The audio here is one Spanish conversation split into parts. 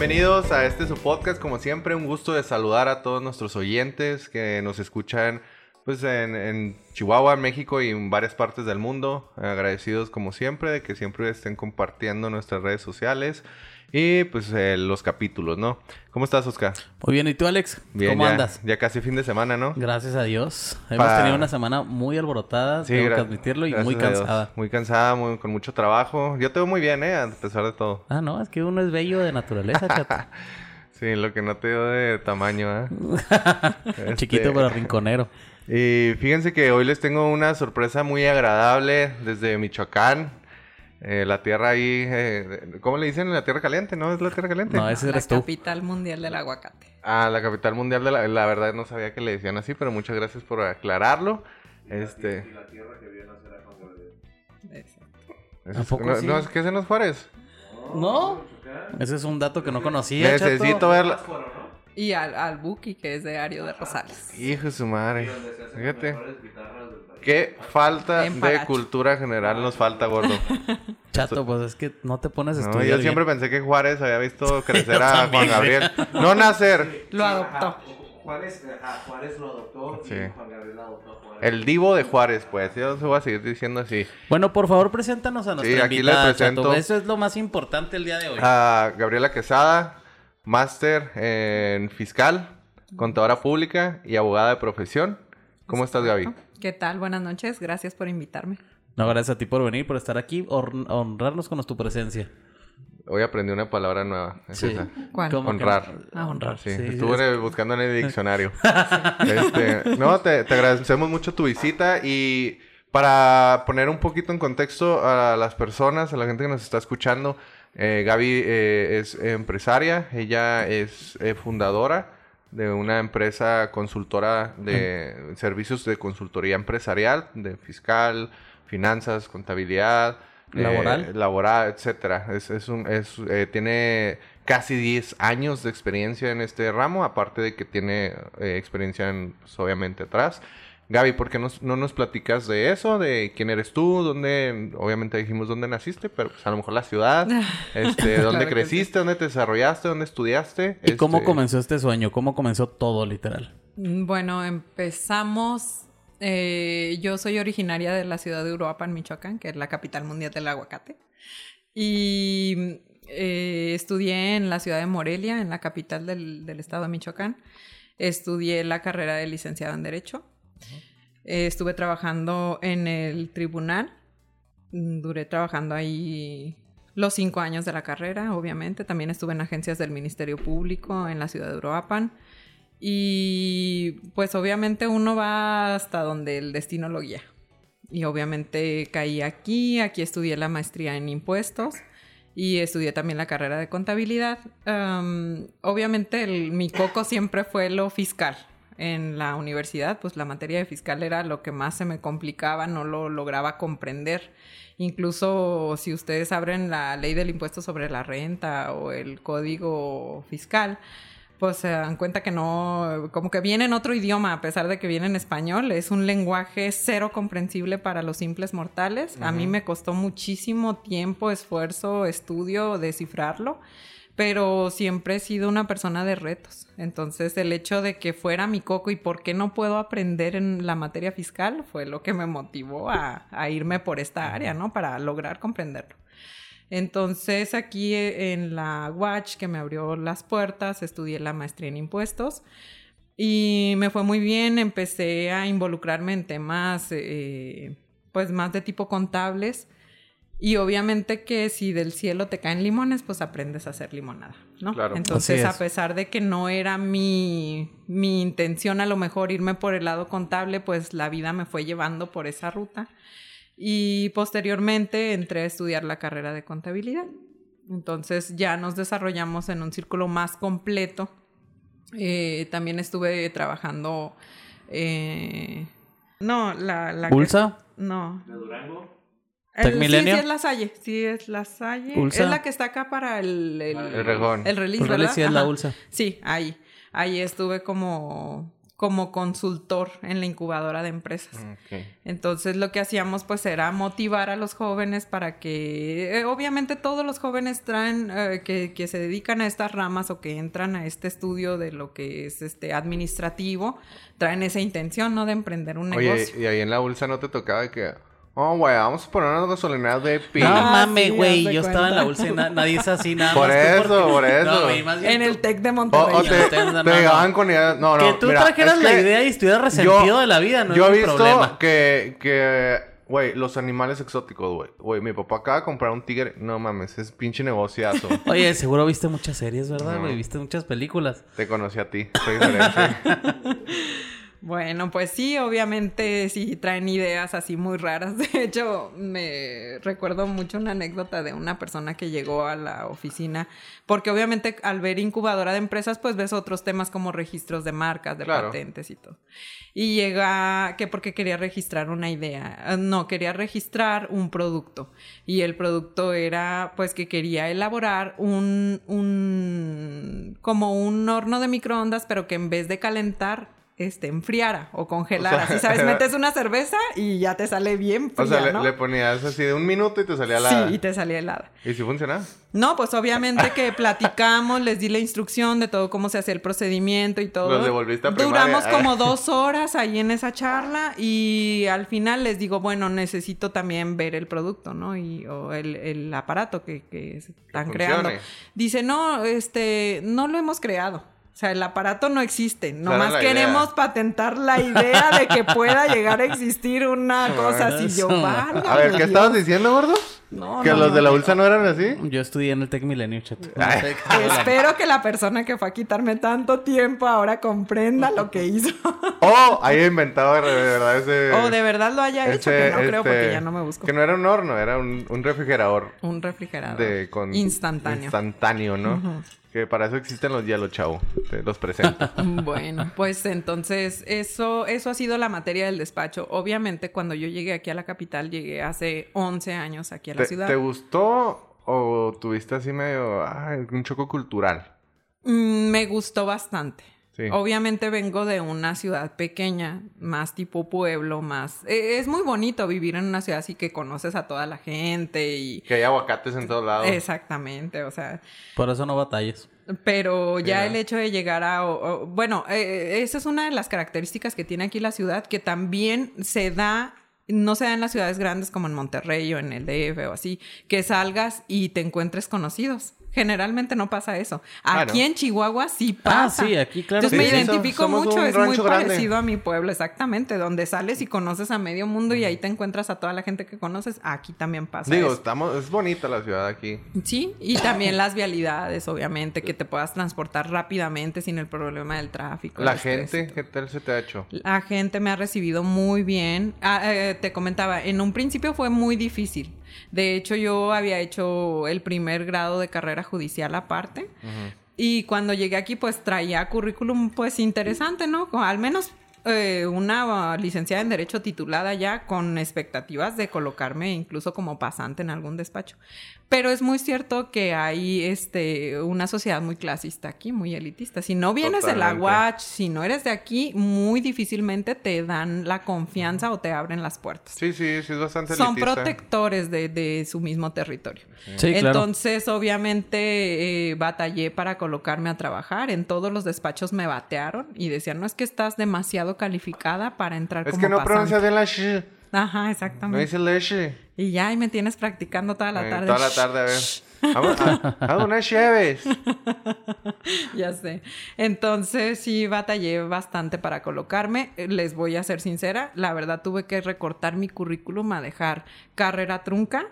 Bienvenidos a este su podcast, como siempre un gusto de saludar a todos nuestros oyentes que nos escuchan pues en, en, Chihuahua, México y en varias partes del mundo. Agradecidos como siempre de que siempre estén compartiendo nuestras redes sociales y pues eh, los capítulos, ¿no? ¿Cómo estás, Oscar? Muy bien, ¿y tú, Alex? Bien, ¿Cómo ya, andas? Ya casi fin de semana, ¿no? Gracias a Dios. Hemos tenido una semana muy alborotada, Sí, tengo que admitirlo, y muy cansada. Muy cansada, muy, con mucho trabajo. Yo te veo muy bien, ¿eh? A pesar de todo. Ah, no, es que uno es bello de naturaleza, chato. Sí, lo que no te dio de tamaño, ¿eh? Este, Chiquito pero rinconero. Y fíjense que hoy les tengo una sorpresa muy agradable desde Michoacán. Eh, la tierra ahí, eh, ¿cómo le dicen? La tierra caliente, ¿no? ¿Es la tierra caliente? No, ese la eres tú. capital mundial del aguacate. Ah, la capital mundial de la... La verdad no sabía que le decían así, pero muchas gracias por aclararlo. Este... Exacto. eso ¿A es- poco no, sí? no, es que ese no es Juárez. ¿No? Ese es un dato que no conocía, Necesito chato. verla. Y al, al Buki, que es de Ario de Rosales. Hijo de su madre. Fíjate. Qué falta de cultura general nos falta, gordo. Chato, pues es que no te pones a No, estudiar yo siempre bien. pensé que Juárez había visto crecer a Juan Gabriel. No nacer. Lo adoptó. Juárez, ajá, Juárez lo adoptó Sí. y Juan Gabriel adoptó a Juárez. El divo de Juárez, pues. Yo se voy a seguir diciendo así. Bueno, por favor, preséntanos a nuestra Sí, aquí invitada, le presento. chato. Eso es lo más importante el día de hoy. A Gabriela Quesada, máster en fiscal, contadora pública y abogada de profesión. ¿Cómo estás, Gaby? ¿Qué tal? Buenas noches. Gracias por invitarme. No, gracias a ti por venir, por estar aquí, hon- honrarnos con tu presencia. Hoy aprendí una palabra nueva. Es Sí. esa. ¿Cuál? ¿Cómo que Honrar. Ah, honrar. Sí, Sí, estuve buscando en el diccionario. Este, no, te, te agradecemos mucho tu visita y para poner un poquito en contexto a las personas, a la gente que nos está escuchando, eh, Gaby eh, es empresaria, ella es eh, fundadora de una empresa consultora de servicios de consultoría empresarial, de fiscal, finanzas, contabilidad. eh, Laboral. laboral, etcétera. Es, es un, es, eh, tiene casi 10 años de experiencia en este ramo, aparte de que tiene eh, experiencia en, pues, obviamente atrás. Gaby, ¿por qué nos- no nos platicas de eso? ¿De quién eres tú? ¿Dónde? Obviamente dijimos dónde naciste, pero pues a lo mejor la ciudad. Este, ¿Dónde Claro creciste? ¿Dónde te desarrollaste? ¿Dónde estudiaste? ¿Y cómo Este, comenzó este sueño? ¿Cómo comenzó todo, literal? Mm, Bueno, empezamos. eh, yo soy originaria de la ciudad de Uruapan, Michoacán, que es la capital mundial del aguacate. Y eh, estudié en la ciudad de Morelia, en la capital del, del estado de Michoacán. Estudié la carrera de licenciado en Derecho. Eh, estuve trabajando en el tribunal. Mm, Duré trabajando ahí los cinco años de la carrera, obviamente. También estuve en agencias del Ministerio Público en la ciudad de Uruapan. Y pues obviamente uno va hasta donde el destino lo guía. Y obviamente caí aquí, aquí estudié la maestría en impuestos y estudié también la carrera de contabilidad. Am, obviamente mi coco siempre fue lo fiscal. En la universidad, pues la materia de fiscal era lo que más se me complicaba, no lo lograba comprender. Incluso si ustedes abren la ley del impuesto sobre la renta o el código fiscal, pues se dan cuenta que no, como que viene en otro idioma, a pesar de que viene en español, es un lenguaje cero comprensible para los simples mortales. A mí me costó muchísimo tiempo, esfuerzo, estudio descifrarlo, pero siempre he sido una persona de retos. Entonces el hecho de que fuera mi coco y por qué no puedo aprender en la materia fiscal fue lo que me motivó a, irme por esta área, ¿no? Para lograr comprenderlo. Entonces aquí eh, en la Watch que me abrió las puertas, estudié la maestría en impuestos y me fue muy bien, empecé a involucrarme en temas eh, pues más de tipo contables Y obviamente que si del cielo te caen limones, pues aprendes a hacer limonada, ¿no? Claro. Entonces, a es. pesar de que no era mi, mi intención a lo mejor irme por el lado contable, pues la vida me fue llevando por esa ruta. Y posteriormente entré a estudiar la carrera de contabilidad. Entonces ya nos desarrollamos en un círculo más completo. Eh, también estuve trabajando... eh, no, la... la que- ¿Ulsa? no. ¿De Durango? El- ¿Tec sí, Milenio? sí, es la Salle. Sí, es la Salle. Ulsa. Es la que está acá para el... El, El rejón. el release, Pues ¿verdad? sí es la. Ulsa. Sí, ahí. Ahí estuve como, como consultor en la incubadora de empresas. Ok. Entonces lo que hacíamos pues era motivar a los jóvenes para que, eh, obviamente todos los jóvenes traen, eh, que, que se dedican a estas ramas o que entran a este estudio de lo que es este administrativo, traen esa intención, ¿no? De emprender un Oye, negocio. y ahí en la bolsa no te tocaba que... Oh, güey, vamos a poner unas gasolineras de pi. No Ah, mames, sí, güey. yo estaba en la. Ulsa y na- nadie es así nada Por más tú eso, porque- por eso. No, güey, más bien En tú- el TEC de Monterrey. o te, no, te no. llegaban con ideas... No, no, que tú mira, trajeras es la idea y estuvieras resentido de la vida, no yo he visto problema. que, que, güey, los animales exóticos, güey. Güey, mi papá acaba de comprar un tigre. No mames, es pinche negociazo. Oye, seguro viste muchas series, ¿verdad, No. güey? Viste muchas películas. Te conocí a ti. Soy diferente. Bueno, pues sí, obviamente sí traen ideas así muy raras. De hecho, me recuerdo mucho una anécdota de una persona que llegó a la oficina, porque obviamente al ver incubadora de empresas, pues ves otros temas como registros de marcas, de Claro. patentes y todo. Y llega que porque quería registrar una idea, no, quería registrar un producto. Y el producto era pues que quería elaborar un, un como un horno de microondas, pero que en vez de calentar, este, enfriara o congelara. O sea, si sabes, metes una cerveza y ya te sale bien o fría, sea, le, ¿no? le ponías así de un minuto y te salía la... Sí, y te salía helada. ¿Y si funcionaba? No, pues obviamente que platicamos, les di la instrucción de todo cómo se hacía el procedimiento y todo. Los devolviste a primaria. Duramos como dos horas ahí en esa charla y al final les digo, bueno, necesito también ver el producto, ¿no? Y, o el, el aparato que, que están Que creando. Dice, no, este, no lo hemos creado. O sea, el aparato no existe. Nomás queremos idea. patentar la idea de que pueda llegar a existir una cosa así. Yo, A ver, ¿qué Dios". estabas diciendo, gordo? No, ¿Que no, los no, de la bolsa no eran así? Yo estudié en el Tec Milenio, chato. Espero que la persona que fue a quitarme tanto tiempo ahora comprenda lo que hizo. Oh, haya inventado de verdad ese... o de verdad lo haya hecho, ese- que no creo porque este, ya no me busco. Que no era un horno, era un, un refrigerador Un refrigerador. de, con... Instantáneo. Instantáneo, ¿no? Que para eso existen los hielo, chavo. Te los presento. Bueno, pues entonces eso, eso ha sido la materia del despacho. Obviamente cuando yo llegué aquí a la capital, llegué hace 11 años aquí a la ¿Te, ciudad. te gustó o tuviste así medio... ay, un choco cultural? Mm, me gustó bastante. Sí. Obviamente vengo de una ciudad pequeña, más tipo pueblo, más... eh, es muy bonito vivir en una ciudad así que conoces a toda la gente y... Que hay aguacates en todos lados. Exactamente, o sea, Por eso no batallas. Pero ya Sí, el hecho de llegar a... o- o- bueno, eh, esa es una de las características que tiene aquí la ciudad, que también se da, no se da en las ciudades grandes como en Monterrey o en el DF o así, que salgas y te encuentres conocidos. Generalmente no pasa eso. Ah, Aquí ¿no? en Chihuahua sí Ah, pasa. sí, aquí, claro Entonces que me sí. identifico Somos mucho, es muy grande. parecido a mi pueblo, exactamente, donde sales y conoces a medio mundo y ahí te encuentras a toda la gente que conoces. Aquí también pasa Digo, eso. estamos... Es bonita la ciudad aquí. Sí, y también las vialidades, obviamente, que te puedas transportar rápidamente sin el problema del tráfico. La gente. ¿qué tal se te ha hecho? La gente me ha recibido muy bien. Ah, eh, te comentaba, en un principio fue muy difícil. De hecho, yo había hecho el primer grado de carrera judicial aparte. Y cuando llegué aquí, pues traía currículum, pues interesante, ¿no? Al menos eh, una licenciada en Derecho titulada ya con expectativas de colocarme incluso como pasante en algún despacho. Pero es muy cierto que hay este, una sociedad muy clasista aquí, muy elitista. Si no vienes de la Totalmente. UACH, si no eres de aquí, muy difícilmente te dan la confianza o te abren las puertas. Sí, sí, sí, es bastante Son protectores de, de su mismo territorio. Sí, claro. Entonces, obviamente, eh, batallé para colocarme a trabajar. En todos los despachos me batearon y decían, no es que estás demasiado calificada para entrar Es como que no pasante". pronuncias bien la sh. Ajá, No exactamente. dice leche. Y ya, y me tienes practicando toda la Eh, tarde. Toda la tarde, a ver. Vamos a, haz unas cheves. ya sé. Entonces sí batallé bastante para colocarme. Les voy a ser sincera, la verdad tuve que recortar mi currículum a dejar carrera trunca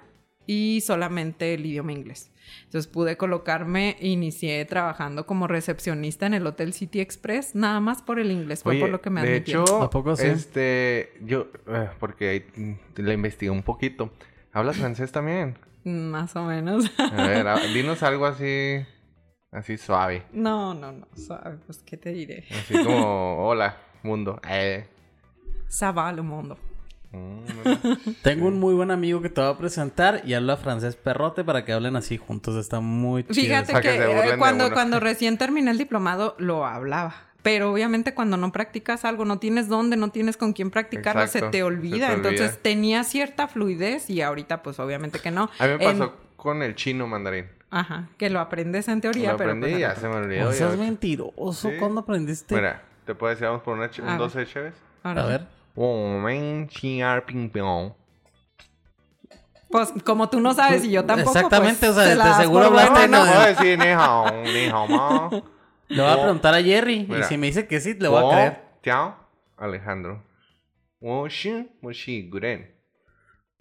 y solamente el idioma inglés. Entonces pude colocarme, inicié trabajando como recepcionista en el Hotel City Express, nada más por el inglés, fue Oye, por lo que me de admitieron. hecho, ¿A poco sí? este, yo, eh, porque ahí mm, la investigué un poquito. ¿Hablas francés también? Más o menos. A ver, a- dinos algo así, así suave. no, no, no, suave, pues qué te diré. Así como, hola, mundo. Eh. Ça va le mundo. Mm. Tengo un muy buen amigo que te va a presentar y habla francés perrote para que hablen así juntos. Está muy chido. Fíjate que eh, de cuando, cuando recién terminé el diplomado lo hablaba. Pero obviamente cuando no practicas algo, no tienes dónde, no tienes con quién practicarlo, Exacto, se te olvida. se te Entonces tenía cierta fluidez y ahorita pues obviamente que no. A mí me En- pasó con el chino mandarín. Ajá, que lo aprendes en teoría, Lo pero... aprendí y pues, ya ahora- se me olvidó. O y seas mentiroso. Sí. ¿Cuándo aprendiste? Mira, te puedo decir, vamos por una un ver. 12 chéves. ahora A ver. Oh, men, chiar, ping, pong. Pues como tú no sabes y yo tampoco. Exactamente, pues, o sea, se de seguro hablaste, No, no, no puedo decir ni hao, ni hao ma. Le voy a Oh. preguntar a Jerry. Mira. Y si me dice que sí, le voy Oh, a creer. Tiao, Alejandro. Oh, shi, mo shi, guren.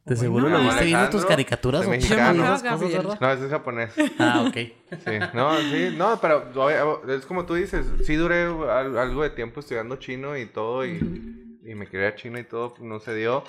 De seguro Alejandro, viste viendo tus caricaturas o cosas. No, ese es japonés. Ah, ok. Sí, no, sí, no, pero es como tú dices, sí duré al- algo de tiempo estudiando chino y todo, y, y me quería chino y todo, no se dio,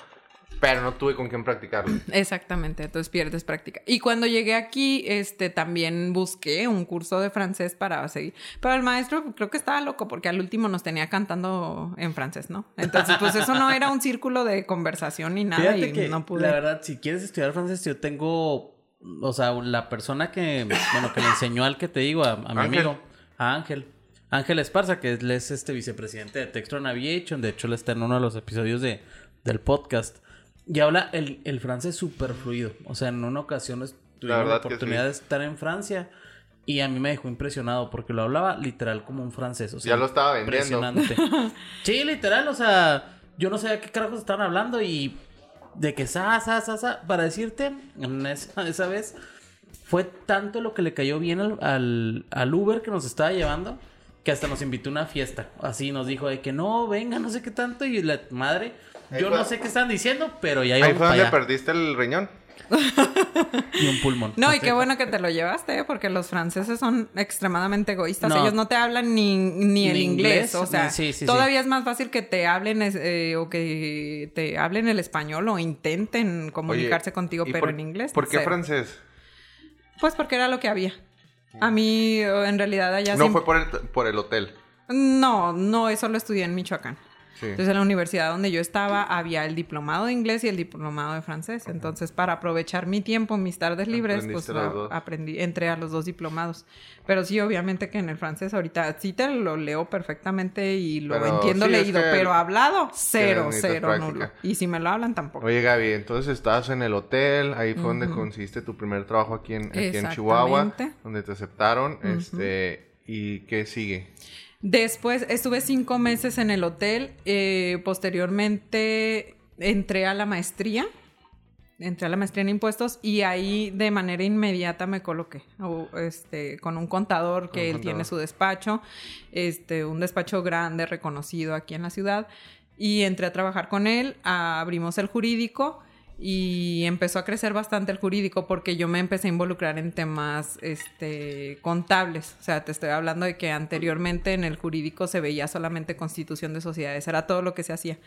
pero no tuve con quién practicarlo. Exactamente, entonces pierdes práctica. Y cuando llegué aquí, este, también busqué un curso de francés para seguir. Pero el maestro creo que estaba loco porque al último nos tenía cantando en francés, ¿no? Entonces, pues eso no era un círculo de conversación ni nada Fíjate y que, no pude. la verdad, si quieres estudiar francés, yo tengo, o sea, la persona que, bueno, que le enseñó al que te digo, a, a mi amigo, a Ángel. Ángel Esparza, que él es este vicepresidente de Textron Aviation, de hecho él está en uno de los episodios de, del podcast, y habla el, el francés súper fluido. O sea, en una ocasión tuvimos la, oportunidad sí. de estar en Francia y a mí me dejó impresionado porque lo hablaba literal como un francés. O sea, Ya lo estaba vendiendo. Impresionante. sí, literal, o sea, yo no sabía qué carajos estaban hablando y de que sa, sa, sa, sa, para decirte, en esa, esa vez fue tanto lo que le cayó bien al, al, al Uber que nos estaba llevando que hasta nos invitó a una fiesta. Así nos dijo de que no, venga, no sé qué tanto y la madre, Ahí yo fue- no sé qué están diciendo, pero ya Ahí íbamos fue para donde allá. perdiste el riñón. Y un pulmón. No, y qué bueno que te lo llevaste, ¿eh? porque los franceses son extremadamente egoístas. No. Ellos no te hablan ni, ni el Ni inglés. inglés, O sea, ni- sí, sí, todavía es más fácil que te hablen es- eh, o que te hablen el español o intenten comunicarse Oye, contigo, ¿y pero por- en inglés. ¿Por qué cero. francés? Pues porque era lo que había. A mí, eh, en realidad, allá No siempre- fue por el, por el hotel. No, no, eso lo estudié en Michoacán. Sí. Entonces, en la universidad donde yo estaba, había el diplomado de inglés y el diplomado de francés. Entonces, para aprovechar mi tiempo, mis tardes libres, pues a- aprendí, entré a los dos diplomados. Pero sí, obviamente que en el francés ahorita sí te lo leo perfectamente y lo Pero entiendo sí, leído, pero hablado, cero, cero, nulo. Y si me lo hablan, tampoco. Oye, Gaby, entonces estabas en el hotel, ahí fue donde conseguiste tu primer trabajo aquí en, aquí en Chihuahua, donde te aceptaron, este, ¿y qué sigue? Después estuve cinco meses en el hotel. eh, posteriormente entré a la maestría. Entré a la maestría en impuestos y ahí de manera inmediata me coloqué o, este, con un contador que Un él contador. tiene su despacho, este, un despacho grande, reconocido aquí en la ciudad. Y entré a trabajar con él, abrimos el jurídico y empezó a crecer bastante el jurídico porque yo me empecé a involucrar en temas este, contables. O sea, te estoy hablando de que anteriormente en el jurídico se veía solamente constitución de sociedades, era todo lo que se hacía.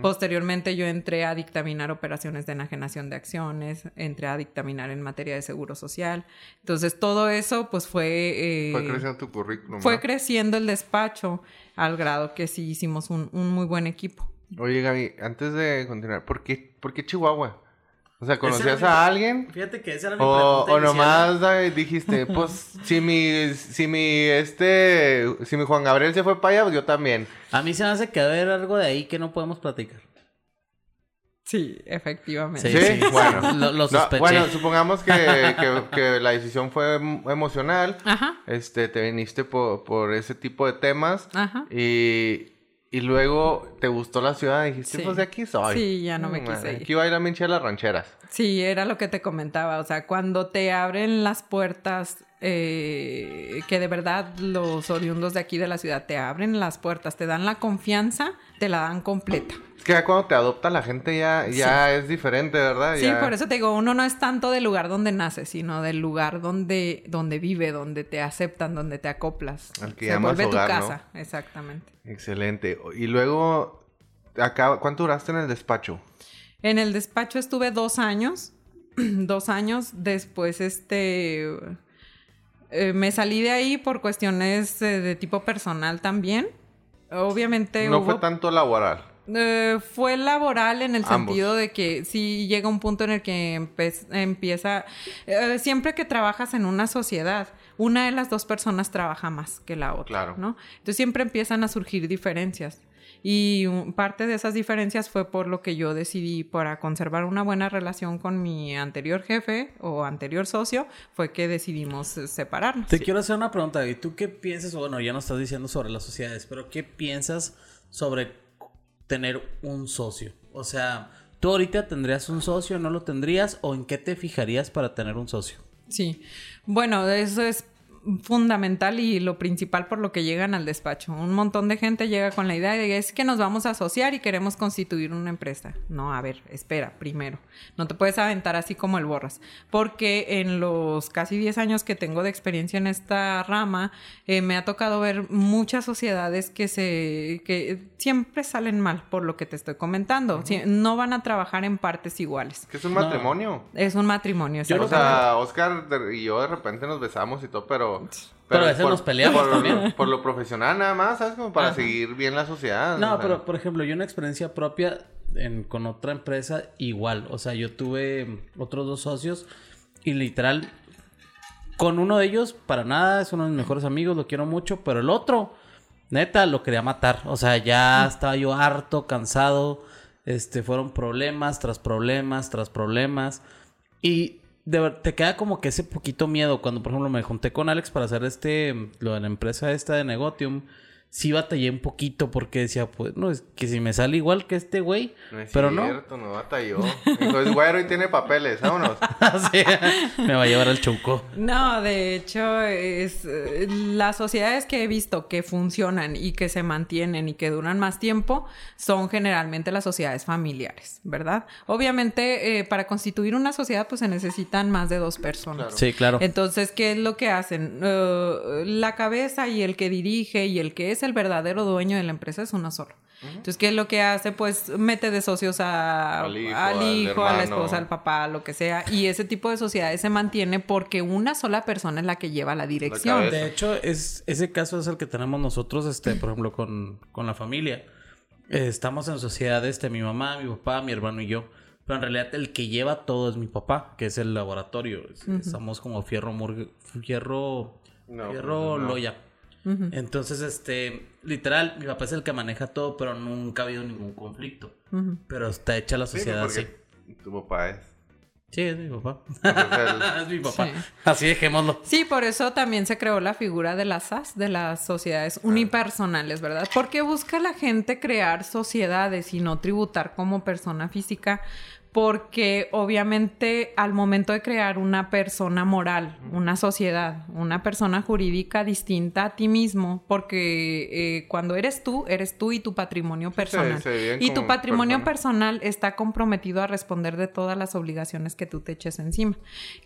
Posteriormente yo entré a dictaminar operaciones de enajenación de acciones, entré a dictaminar en materia de seguro social. Entonces todo eso pues fue... eh, Fue creciendo tu currículum. fue ¿no? creciendo el despacho al grado que sí hicimos un, un muy buen equipo. Oye, Gaby, antes de continuar, ¿por qué, por qué Chihuahua? O sea, ¿conocías mi- a alguien? Fíjate que esa era mi O, pregunta o nomás David, dijiste, pues, si mi, si mi, este, si mi Juan Gabriel se fue para allá, pues yo también. A mí se me hace que haber algo de ahí que no podemos platicar. Sí, efectivamente. Sí, Sí, sí, bueno. lo- lo No, bueno, supongamos que, que, que la decisión fue em- emocional. Ajá, Este, te viniste por, por ese tipo de temas. ajá. Y, y luego te gustó la ciudad y dijiste, Sí. pues de aquí soy. Sí, ya no me madre, quise ir. Aquí va a ir a minchar las rancheras. Sí, era lo que te comentaba. O sea, cuando te abren las puertas, eh, que de verdad los oriundos de aquí de la ciudad te abren las puertas, te dan la confianza, te la dan completa. Que ya cuando te adopta la gente ya, ya es diferente, ¿verdad? Sí, por eso te digo, uno no es tanto del lugar donde nace, sino del lugar donde, donde vive, donde te aceptan, donde te acoplas. Al que Se vuelve hogar, tu ¿no? casa, exactamente. Excelente. Y luego, acá, ¿cuánto duraste en el despacho? En el despacho estuve dos años. dos años. Después, este. eh, me salí de ahí por cuestiones eh, de tipo personal también. Obviamente No hubo- fue tanto laboral. Eh, fue laboral en el Ambos. sentido de que sí llega un punto en el que empieza, eh, siempre que trabajas en una sociedad, una de las dos personas trabaja más que la otra, Claro. ¿no? Entonces siempre empiezan a surgir diferencias. Y parte de esas diferencias fue por lo que yo decidí para conservar una buena relación con mi anterior jefe o anterior socio, fue que decidimos eh, separarnos. Te quiero hacer una pregunta, ¿y tú qué piensas? Bueno, ya no estás diciendo sobre las sociedades, pero ¿qué piensas sobre tener un socio? O sea, ¿tú ahorita tendrías un socio, no lo tendrías? ¿O en qué te fijarías para tener un socio? Sí, bueno, eso es fundamental y lo principal por lo que llegan al despacho. Un montón de gente llega con la idea de es que nos vamos a asociar y queremos constituir una empresa. No, a ver, espera, primero. No te puedes aventar así como el borras. Porque en los casi 10 años que tengo de experiencia en esta rama, eh, me ha tocado ver muchas sociedades que se que siempre salen mal por lo que te estoy comentando. No van a trabajar en partes iguales. Que es un No. matrimonio. Es un matrimonio. Yo o sea, Oscar y yo de repente nos besamos y todo, pero... Pero a veces por- nos peleamos por, también. Por lo profesional nada más, ¿sabes? Como para Ajá. seguir bien la sociedad. No, o sea. pero por ejemplo, yo una experiencia propia en- con otra empresa igual. O sea, yo tuve otros dos socios y literal, con uno de ellos, para nada, es uno de mis mejores amigos, lo quiero mucho, pero el otro, neta, lo quería matar. O sea, ya estaba yo harto, cansado. Este, fueron problemas tras problemas tras problemas. Y de te queda como que ese poquito miedo. Cuando, por ejemplo, me junté con Alex para hacer este, lo de la empresa esta de Negotium, sí batallé un poquito porque decía, pues, no, es que si me sale igual que este güey, No es pero no. cierto, no batalló. Dijo, es güero y tiene papeles, vámonos. Sí, me va a llevar al chuco. No, de hecho, es eh, las sociedades que he visto que funcionan y que se mantienen y que duran más tiempo son generalmente las sociedades familiares, ¿verdad? Obviamente, eh, para constituir una sociedad, pues se necesitan más de dos personas. Claro. Sí, claro. Entonces, ¿qué es lo que hacen? Eh, la cabeza y el que dirige y el que es el verdadero dueño de la empresa es uno solo. Entonces, ¿qué es lo que hace? Pues mete de socios a- Al hijo, al al hijo, a la esposa, al papá, lo que sea. Y ese tipo de sociedades se mantiene porque una sola persona es la que lleva la dirección. cabeza. De hecho, es, ese caso es el que tenemos nosotros, este, por ejemplo, con, con la familia. Eh, estamos en sociedad, este, mi mamá, mi papá, mi hermano y yo. Pero en realidad el que lleva todo es mi papá, que es el laboratorio. Es- Estamos como fierro, murgue- fierro, No, fierro no. loya. Entonces, este, literal, mi papá es el que maneja todo, pero nunca ha habido ningún conflicto. Pero está hecha la Sí, sociedad así. porque tu papá es. Sí, es mi papá. Es mi papá. Sí. Así dejémoslo. Sí, por eso también se creó la figura de las SAS, de las sociedades unipersonales, ¿verdad? Porque busca la gente crear sociedades y no tributar como persona física, porque obviamente al momento de crear una persona moral, una sociedad, una persona jurídica distinta a ti mismo, porque eh, cuando eres tú, eres tú y tu patrimonio personal. y tu patrimonio persona. personal está comprometido a responder de todas las obligaciones que tú te eches encima.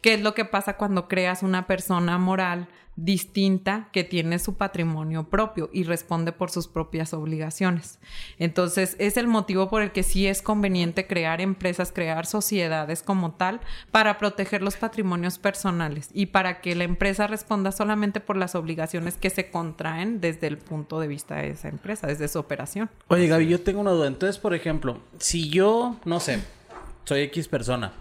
¿Qué es lo que pasa cuando creas una persona moral distinta que tiene su patrimonio propio y responde por sus propias obligaciones? Entonces, es el motivo por el que sí es conveniente crear empresas, crear sociedades como tal para proteger los patrimonios personales y para que la empresa responda solamente por las obligaciones que se contraen desde el punto de vista de esa empresa, desde su operación. Oye, Gaby, yo tengo una duda. Entonces, por ejemplo, si yo, no sé, soy X persona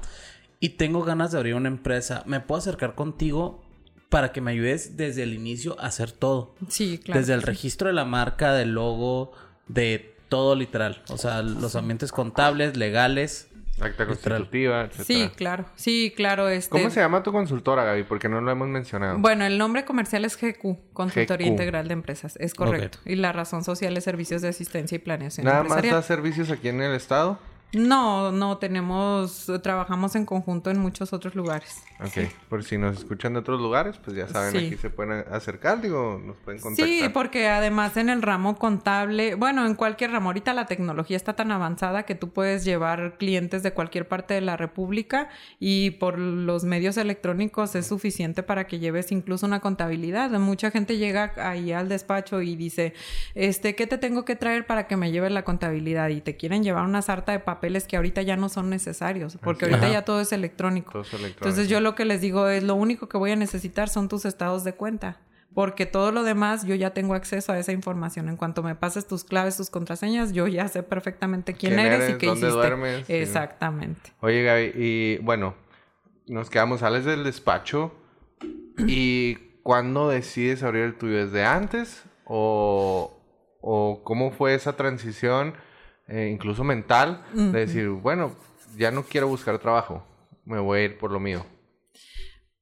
y tengo ganas de abrir una empresa, ¿me puedo acercar contigo para que me ayudes desde el inicio a hacer todo? Sí, claro. desde el registro de la marca, del logo, de todo literal. O sea, los ambientes contables, legales. acta constitutiva, etcétera. Sí, claro. Sí, claro. Este... ¿Cómo se llama tu consultora, Gaby? Porque no lo hemos mencionado. Bueno, el nombre comercial es GQ, Consultoría GQ. Integral de Empresas, es correcto. Y la razón social es Servicios de Asistencia y Planeación Nada más da servicios aquí en el estado. No, no tenemos, trabajamos en conjunto en muchos otros lugares. Ok, por si nos escuchan de otros lugares, pues ya saben, Sí. aquí se pueden acercar, digo, nos pueden contactar. Sí, porque además en el ramo contable, bueno, en cualquier ramo, ahorita la tecnología está tan avanzada que tú puedes llevar clientes de cualquier parte de la República y por los medios electrónicos es suficiente para que lleves incluso una contabilidad. Mucha gente llega ahí al despacho y dice, este, ¿qué te tengo que traer para que me lleves la contabilidad? Y te quieren llevar una sarta de papeles que ahorita ya no son necesarios, porque ahorita ya todo es electrónico. Todo es electrónico. Entonces yo lo que les digo es lo único que voy a necesitar son tus estados de cuenta. Porque todo lo demás yo ya tengo acceso a esa información. En cuanto me pases tus claves, tus contraseñas, yo ya sé perfectamente quién, ¿Quién eres, y qué ¿Dónde hiciste. duermes? Exactamente. Oye, Gaby, y bueno, nos quedamos, sales del despacho y ¿cuándo decides abrir el tuyo? ¿Desde antes? ¿O, o cómo fue esa transición, eh, incluso mental, de decir, bueno, ya no quiero buscar trabajo, me voy a ir por lo mío?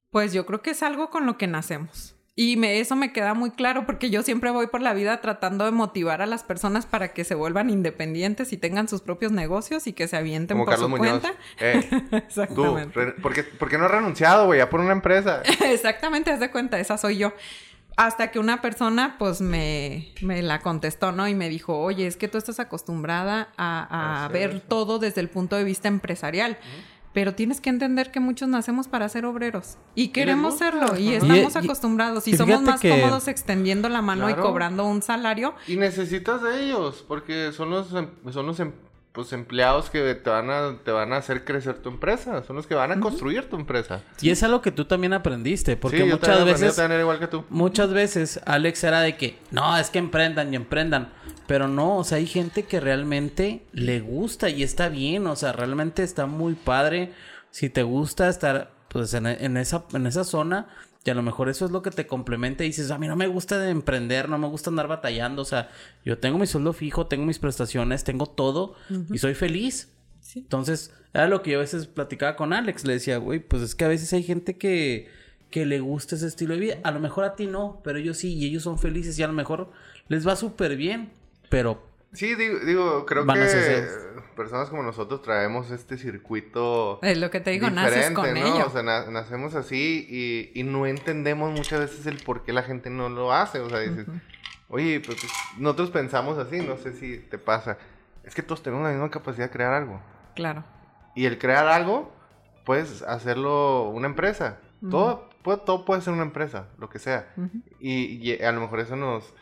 Pues yo creo que es algo con lo que nacemos. Y me, eso me queda muy claro porque yo siempre voy por la vida tratando de motivar a las personas para que se vuelvan independientes y tengan sus propios negocios y que se avienten Como por Carlos su Muñoz. cuenta. Eh, tú, Exactamente. re- ¿por qué, por qué no has renunciado, güey? Ya por una empresa. Exactamente, haz de cuenta, esa soy yo. Hasta que una persona, pues, me, me la contestó, ¿no? Y me dijo, oye, es que tú estás acostumbrada a, ver eso. todo desde el punto de vista empresarial. Pero tienes que entender que muchos nacemos para ser obreros. Y queremos serlo. Y estamos Y- acostumbrados. Y, y somos más que- cómodos extendiendo la mano Claro. y cobrando un salario. Y necesitas de ellos, porque son los, em- son los em- pues, empleados que te van, a, te van a hacer crecer tu empresa, son los que van a construir tu empresa. Y es algo que tú también aprendiste, porque Sí, yo muchas aprendí veces... tener igual que tú. Muchas veces Alex era de que, no, es que emprendan y emprendan. Pero no, o sea, hay gente que realmente le gusta y está bien, o sea, realmente está muy padre. Si te gusta estar, pues, en, en esa, en esa zona, y a lo mejor eso es lo que te complementa y dices, a mí no me gusta de emprender, no me gusta andar batallando, o sea, yo tengo mi sueldo fijo, tengo mis prestaciones, tengo todo y soy feliz. Sí. Entonces, era lo que yo a veces platicaba con Alex. Le decía, güey, pues es que a veces hay gente que, que le gusta ese estilo de vida. A lo mejor a ti no, pero ellos sí, y ellos son felices y a lo mejor les va súper bien. Pero Sí, digo, digo creo Van que personas como nosotros traemos este circuito Es lo que te digo, naces con ¿no? ello. O sea, na- nacemos así y, y no entendemos muchas veces el por qué la gente no lo hace. O sea, dices, oye, pues, pues, nosotros pensamos así, no sé si te pasa. Es que todos tenemos la misma capacidad de crear algo. Claro. Y el crear algo, puedes hacerlo una empresa. todo, puede, todo puede ser una empresa, lo que sea. Y, y a lo mejor eso nos,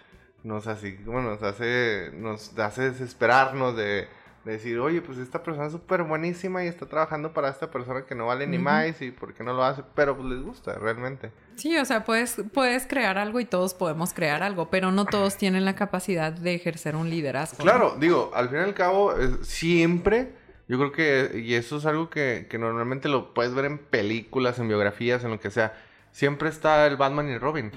nos, así, bueno, nos hace, nos hace desesperarnos de, de decir, oye, pues esta persona es súper buenísima y está trabajando para esta persona que no vale ni más y por qué no lo hace, pero pues les gusta realmente. Sí, o sea, puedes, puedes crear algo y todos podemos crear algo, pero no todos tienen la capacidad de ejercer un liderazgo. ¿no? Claro, digo, al fin y al cabo, siempre, yo creo que, y eso es algo que, que normalmente lo puedes ver en películas, en biografías, en lo que sea, siempre está el Batman y el Robin.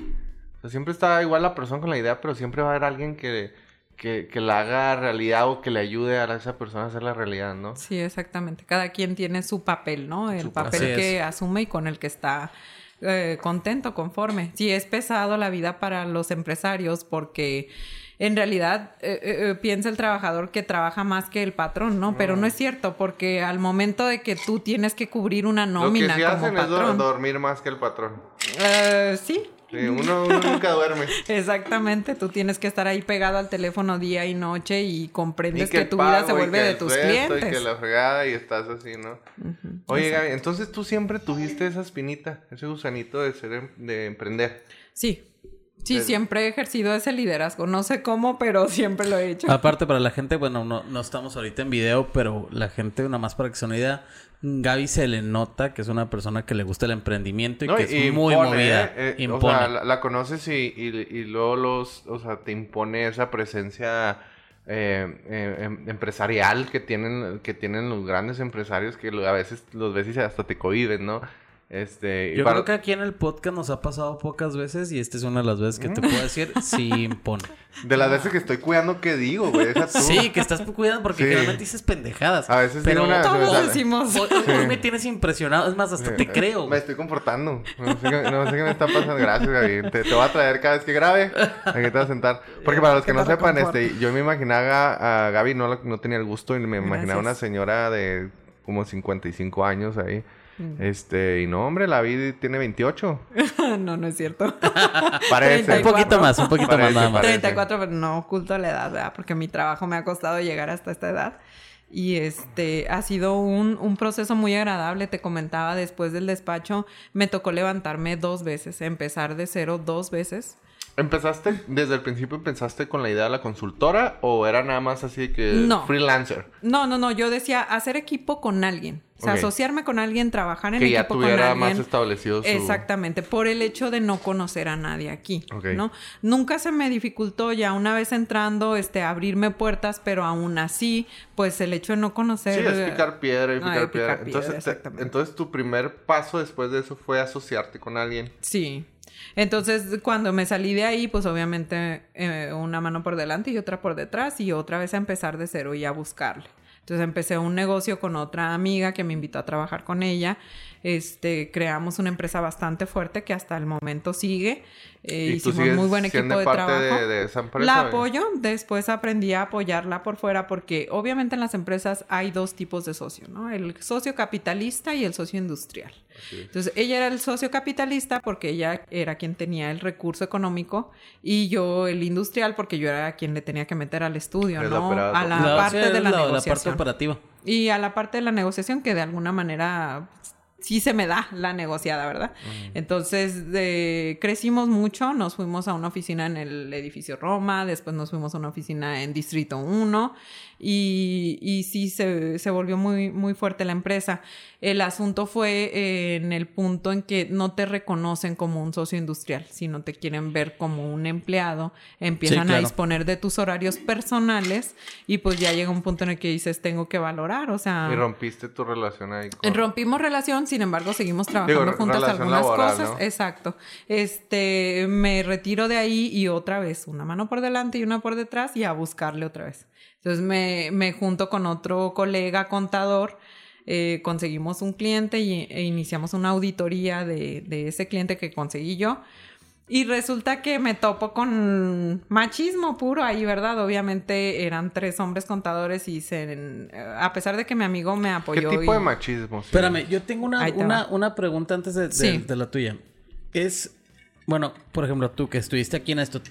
O sea, siempre está igual la persona con la idea, pero siempre va a haber alguien que, que, que la haga realidad o que le ayude a esa persona a hacer la realidad, ¿no? Sí, exactamente. Cada quien tiene su papel, ¿no? El Su papel que es. asume y con el que está eh, contento, conforme. Sí, es pesado la vida para los empresarios porque en realidad eh, eh, piensa el trabajador que trabaja más que el patrón, ¿no? Pero no es cierto porque al momento de que tú tienes que cubrir una nómina lo que sí como hacen es patrón. dormir más que el patrón. Eh, Sí, uno, uno nunca duerme. Exactamente, tú tienes que estar ahí pegado al teléfono día y noche y comprendes Y que, tu vida se vuelve que de tus clientes. Y que la fregada y estás así, ¿no? Oye. Gaby, entonces tú siempre tuviste esa espinita, ese gusanito de ser, em- de emprender. Sí. Sí, Desde- siempre he ejercido ese liderazgo. No sé cómo, pero siempre lo he hecho. Aparte, para la gente, bueno, no, no estamos ahorita en video, pero la gente, nada más para que se una idea, Gaby se le nota que es una persona que le gusta el emprendimiento y No, que es y muy impone, movida. ¿eh? Eh. O sea, la, la conoces y, y- y luego los, o sea, te impone esa presencia eh, eh, em- empresarial que tienen, que tienen los grandes empresarios que lo- a veces los ves y hasta te cohiben, ¿no? Este, Yo para- creo que aquí en el podcast nos ha pasado pocas veces y esta es una de las veces que te puedo decir, sí impone. de las veces que estoy cuidando qué digo, güey. Deja tú. Sí, que estás cuidando porque Sí. generalmente dices pendejadas. A veces pero una- Todos decimos. hoy, hoy me tienes impresionado. Es más, hasta te creo. Me estoy comportando. No sé, qué, no sé qué me está pasando. Gracias, Gaby. Te, te voy a traer cada vez que grabe. Aquí te vas a sentar. Porque para los que no sepan, este, yo me imaginaba a, Gaby, no, no tenía el gusto, y me imaginaba Gracias. una señora de como 55 años ahí. Mm. Este, y no, hombre, la vi tiene 28. no, no es cierto. Parece. Un poquito más, un poquito Parece, más nada más. parece. 34, pero no oculto la edad, ¿verdad? Porque mi trabajo me ha costado llegar hasta esta edad. Y este ha sido un, un proceso muy agradable. Te comentaba después del despacho, me tocó levantarme dos veces, empezar de cero dos veces. ¿Empezaste, desde el principio empezaste con la idea de la consultora o era nada más así que No. freelancer? No, no, no, yo decía hacer equipo con alguien. O sea, asociarme con alguien, trabajar en Que ya equipo con tuviera alguien. más establecido su... Exactamente, por el hecho de no conocer a nadie aquí, Ok. ¿no? Nunca se me dificultó ya una vez entrando, este, abrirme puertas, pero aún así, pues el hecho de no conocer... Sí, es picar piedra y Ay, picar piedra. piedra, Entonces, te- exactamente. entonces tu primer paso después de eso fue asociarte con alguien. Sí. Entonces, cuando me salí de ahí, pues obviamente eh, una mano por delante y otra por detrás y otra vez a empezar de cero y a buscarle. Entonces empecé un negocio con otra amiga que me invitó a trabajar con ella. Este, creamos una empresa bastante fuerte que hasta el momento sigue. Eh, ¿Y hicimos sigues muy buen equipo de parte trabajo. de, de esa empresa? La apoyo, después aprendí a apoyarla por fuera porque obviamente en las empresas hay dos tipos de socio, ¿no? El socio capitalista y el socio industrial. Entonces, ella era el socio capitalista porque ella era quien tenía el recurso económico y yo el industrial porque yo era quien le tenía que meter al estudio, Es ¿no? A la La- parte sí, de la, la- la parte negociación. operativa. y a la parte de la negociación que de alguna manera sí se me da la negociada, ¿verdad? Entonces, de- crecimos mucho, nos fuimos a una oficina en el edificio Roma, después nos fuimos a una oficina en Distrito 1 y, y sí se, se volvió muy, muy fuerte la empresa. El asunto fue eh, en el punto en que no te reconocen como un socio industrial, sino te quieren ver como un empleado, empiezan a claro. disponer de tus horarios personales y pues ya llega un punto en el que dices, tengo que valorar, o sea... Y rompiste tu relación ahí con... Rompimos relación, sin embargo, seguimos trabajando Digo, juntas algunas laboral, cosas. ¿no? Exacto. Este, me retiro de ahí y otra vez, una mano por delante y una por detrás y a buscarle otra vez. Entonces me, me junto con otro colega contador, eh, conseguimos un cliente y, e iniciamos una auditoría de, de ese cliente que conseguí yo. Y resulta que me topo con machismo puro ahí, ¿verdad? Obviamente eran tres hombres contadores y se, a pesar de que mi amigo me ¿Qué apoyó. tipo y- de machismo? Sí. Espérame, yo tengo una, una, una pregunta antes de, de- Sí. de la tuya. Es, bueno, por ejemplo, tú que estuviste aquí en esto,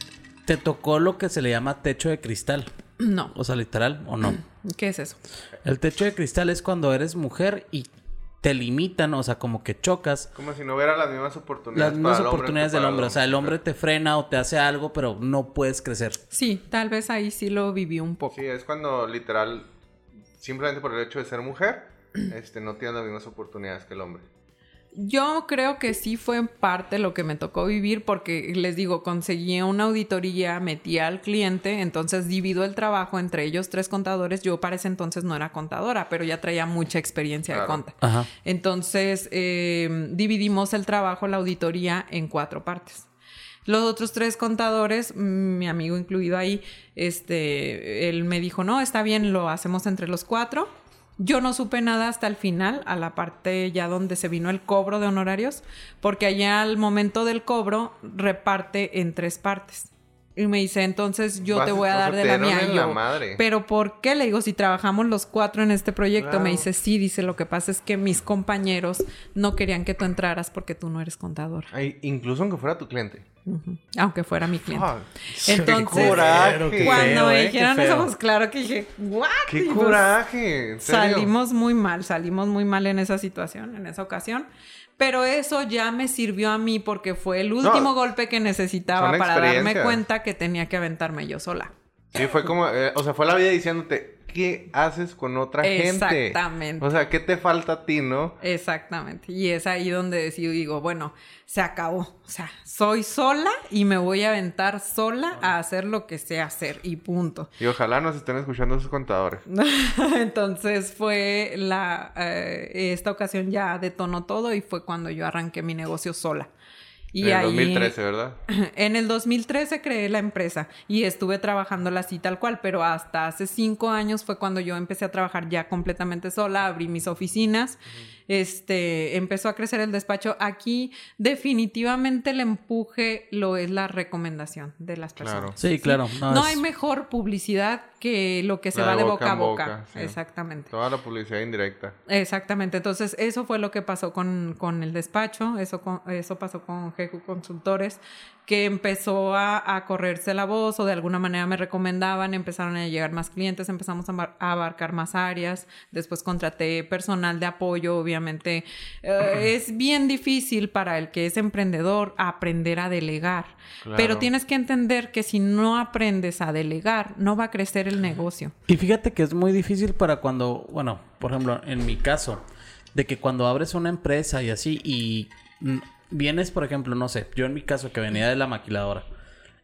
¿te tocó lo que se le llama techo de cristal? No. O sea, literal, ¿o no? ¿Qué es eso? El techo de cristal es cuando eres mujer y te limitan, o sea, como que chocas Como si no hubiera las mismas oportunidades las mismas para el oportunidades que del hombre. O sea, el hombre te frena o te hace algo, pero no puedes crecer. Sí, tal vez ahí sí lo viví un poco. Sí, es cuando literal, simplemente por el hecho de ser mujer, este, no tienes las mismas oportunidades que el hombre. Yo creo que sí fue en parte lo que me tocó vivir porque les digo, conseguí una auditoría, metí al cliente, entonces divido el trabajo entre ellos tres contadores. Yo para ese entonces no era contadora, pero ya traía mucha experiencia de conta. Ajá. Entonces eh, dividimos el trabajo, la auditoría, en cuatro partes. Los otros tres contadores, mi amigo incluido ahí, este, él me dijo, no, está bien, lo hacemos entre los cuatro. Yo no supe nada hasta el final, a la parte ya donde se vino el cobro de honorarios, porque allá al momento del cobro reparte en tres partes. Y me dice, entonces yo te voy a dar sea, de la mía. en Y la yo, madre. pero ¿por qué? Le digo, si trabajamos los cuatro en este proyecto, Claro. me dice, sí, dice, lo que pasa es que mis compañeros no querían que tú entraras porque tú no eres contador. Ay, incluso aunque fuera tu cliente. Aunque fuera mi cliente. Fuck. Entonces, ¡Qué coraje! qué Cuando feo, me dijeron eso, pues claro que dije, ¿what? ¡Qué pues, coraje! ¿En serio? Salimos muy mal, salimos muy mal en esa situación, en esa ocasión. Pero eso ya me sirvió a mí porque fue el último golpe que necesitaba para darme cuenta que tenía que aventarme yo sola. Sí, fue como... eh, o sea, fue la vida diciéndote... qué haces con otra gente. Exactamente. O sea, ¿qué te falta a ti, no? Exactamente. Y es ahí donde decido, digo, bueno, se acabó. O sea, soy sola y me voy a aventar sola a hacer lo que sé hacer y punto. Y ojalá nos estén escuchando sus contadores. Entonces fue la, eh, esta ocasión ya detonó todo y fue cuando yo arranqué mi negocio sola. Y en el ahí, 2013, ¿verdad? En el 2013 creé la empresa y estuve trabajándola así tal cual, pero hasta hace cinco años fue cuando yo empecé a trabajar ya completamente sola, abrí mis oficinas, este, empezó a crecer el despacho. Aquí definitivamente el empuje lo es la recomendación de las personas. Claro. Sí, claro. No, No, hay mejor publicidad que lo que se La va de boca boca a boca. boca, sí. Exactamente. Toda la publicidad indirecta. Exactamente, entonces eso fue lo que pasó con, con el despacho, eso, con- eso pasó con Jeju Consultores, que empezó a, a correrse la voz o de alguna manera me recomendaban, empezaron a llegar más clientes, empezamos a abarcar más áreas, después contraté personal de apoyo, obviamente eh, es bien difícil para el que es emprendedor aprender a delegar, Claro. pero tienes que entender que si no aprendes a delegar, no va a crecer el negocio. Y fíjate que es muy difícil para cuando, bueno, por ejemplo, en mi caso, de que cuando abres una empresa y así y vienes, por ejemplo, no sé, yo en mi caso que venía de la maquiladora,